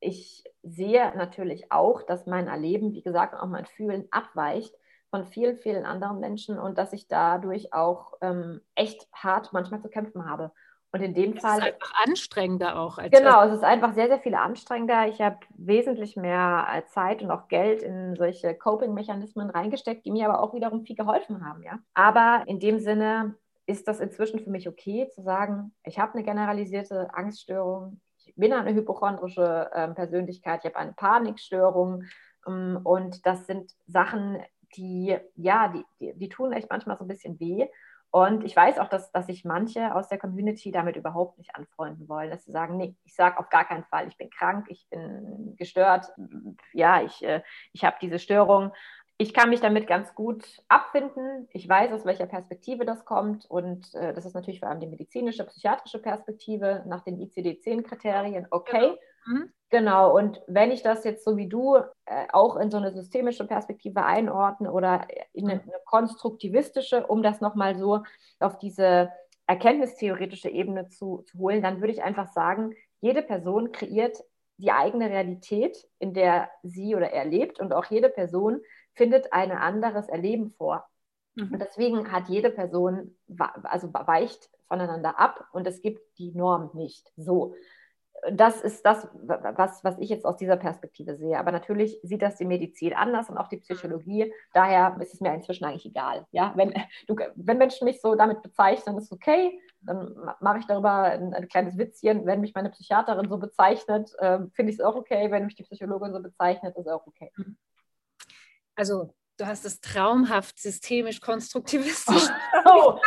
ich sehe natürlich auch, dass mein Erleben, wie gesagt, auch mein Fühlen abweicht von vielen, vielen anderen Menschen und dass ich dadurch auch ähm, echt hart manchmal zu kämpfen habe. Und in dem es Fall. Es ist einfach anstrengender auch. Als genau, es ist einfach sehr, sehr viel anstrengender. Ich habe wesentlich mehr äh, Zeit und auch Geld in solche Coping-Mechanismen reingesteckt, die mir aber auch wiederum viel geholfen haben. Ja? Aber in dem Sinne ist das inzwischen für mich okay zu sagen, ich habe eine generalisierte Angststörung, ich bin eine hypochondrische äh, Persönlichkeit, ich habe eine Panikstörung. Ähm, und das sind Sachen, die, ja, die, die, die tun echt manchmal so ein bisschen weh. Und ich weiß auch, dass, dass sich manche aus der Community damit überhaupt nicht anfreunden wollen, dass sie sagen, nee, ich sage auf gar keinen Fall, ich bin krank, ich bin gestört, ja, ich, äh, ich habe diese Störung. Ich kann mich damit ganz gut abfinden. Ich weiß, aus welcher Perspektive das kommt. Und äh, das ist natürlich vor allem die medizinische, psychiatrische Perspektive nach den ICD-10-Kriterien. Okay, genau. Mhm. Genau, und wenn ich das jetzt so wie du äh, auch in so eine systemische Perspektive einordne oder in eine, mhm. eine konstruktivistische, um das nochmal so auf diese erkenntnistheoretische Ebene zu, zu holen, dann würde ich einfach sagen, jede Person kreiert die eigene Realität, in der sie oder er lebt und auch jede Person findet ein anderes Erleben vor. Mhm. Und deswegen hat jede Person, also weicht voneinander ab und es gibt die Norm nicht. So das ist das, was, was ich jetzt aus dieser Perspektive sehe. Aber natürlich sieht das die Medizin anders und auch die Psychologie. Daher ist es mir inzwischen eigentlich egal. Ja? Wenn, du, wenn Menschen mich so damit bezeichnen, ist okay. Dann mache ich darüber ein, ein, kleines Witzchen. Wenn mich meine Psychiaterin so bezeichnet, äh, finde ich es auch okay. Wenn mich die Psychologin so bezeichnet, ist es auch okay. Also du hast es traumhaft systemisch konstruktivistisch. Oh,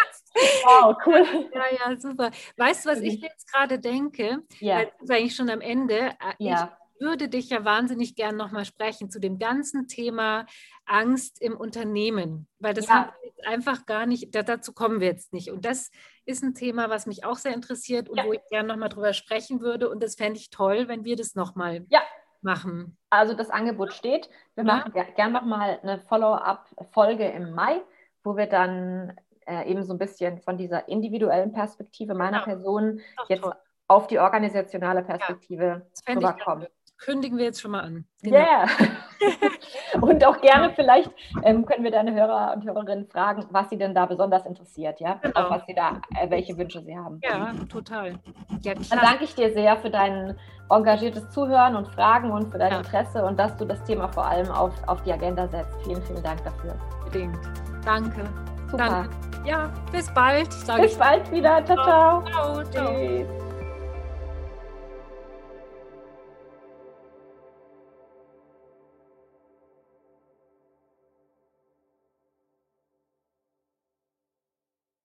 wow, cool. Ja, ja, super. Weißt du, was ich jetzt gerade denke? Ja. Das ist eigentlich schon am Ende. Äh, ja. Ich würde dich ja wahnsinnig gern nochmal sprechen zu dem ganzen Thema Angst im Unternehmen, weil das ja. haben wir jetzt einfach gar nicht, dazu kommen wir jetzt nicht. Und das ist ein Thema, was mich auch sehr interessiert und ja. wo ich gerne nochmal drüber sprechen würde. Und das fände ich toll, wenn wir das nochmal ja. Machen. Also das Angebot steht. Wir ja. machen gerne nochmal eine Follow-up-Folge im Mai, wo wir dann äh, eben so ein bisschen von dieser individuellen Perspektive meiner genau. Person jetzt toll. auf die organisationale Perspektive ja, rüberkommen. Kündigen wir jetzt schon mal an. Genau. Yeah. und auch gerne vielleicht ähm, können wir deine Hörer und Hörerinnen fragen, was sie denn da besonders interessiert, ja? Genau. Auch was sie da, äh, welche Wünsche sie haben. Ja, total. Ja, Dann danke ich dir sehr für dein engagiertes Zuhören und Fragen und für dein ja. Interesse und dass du das Thema vor allem auf, auf die Agenda setzt. Vielen, vielen Dank dafür. Bedingt. Danke. Super. Dann, ja, bis bald. Bis bald wieder. Ciao, ciao. Ciao. ciao. Tschüss.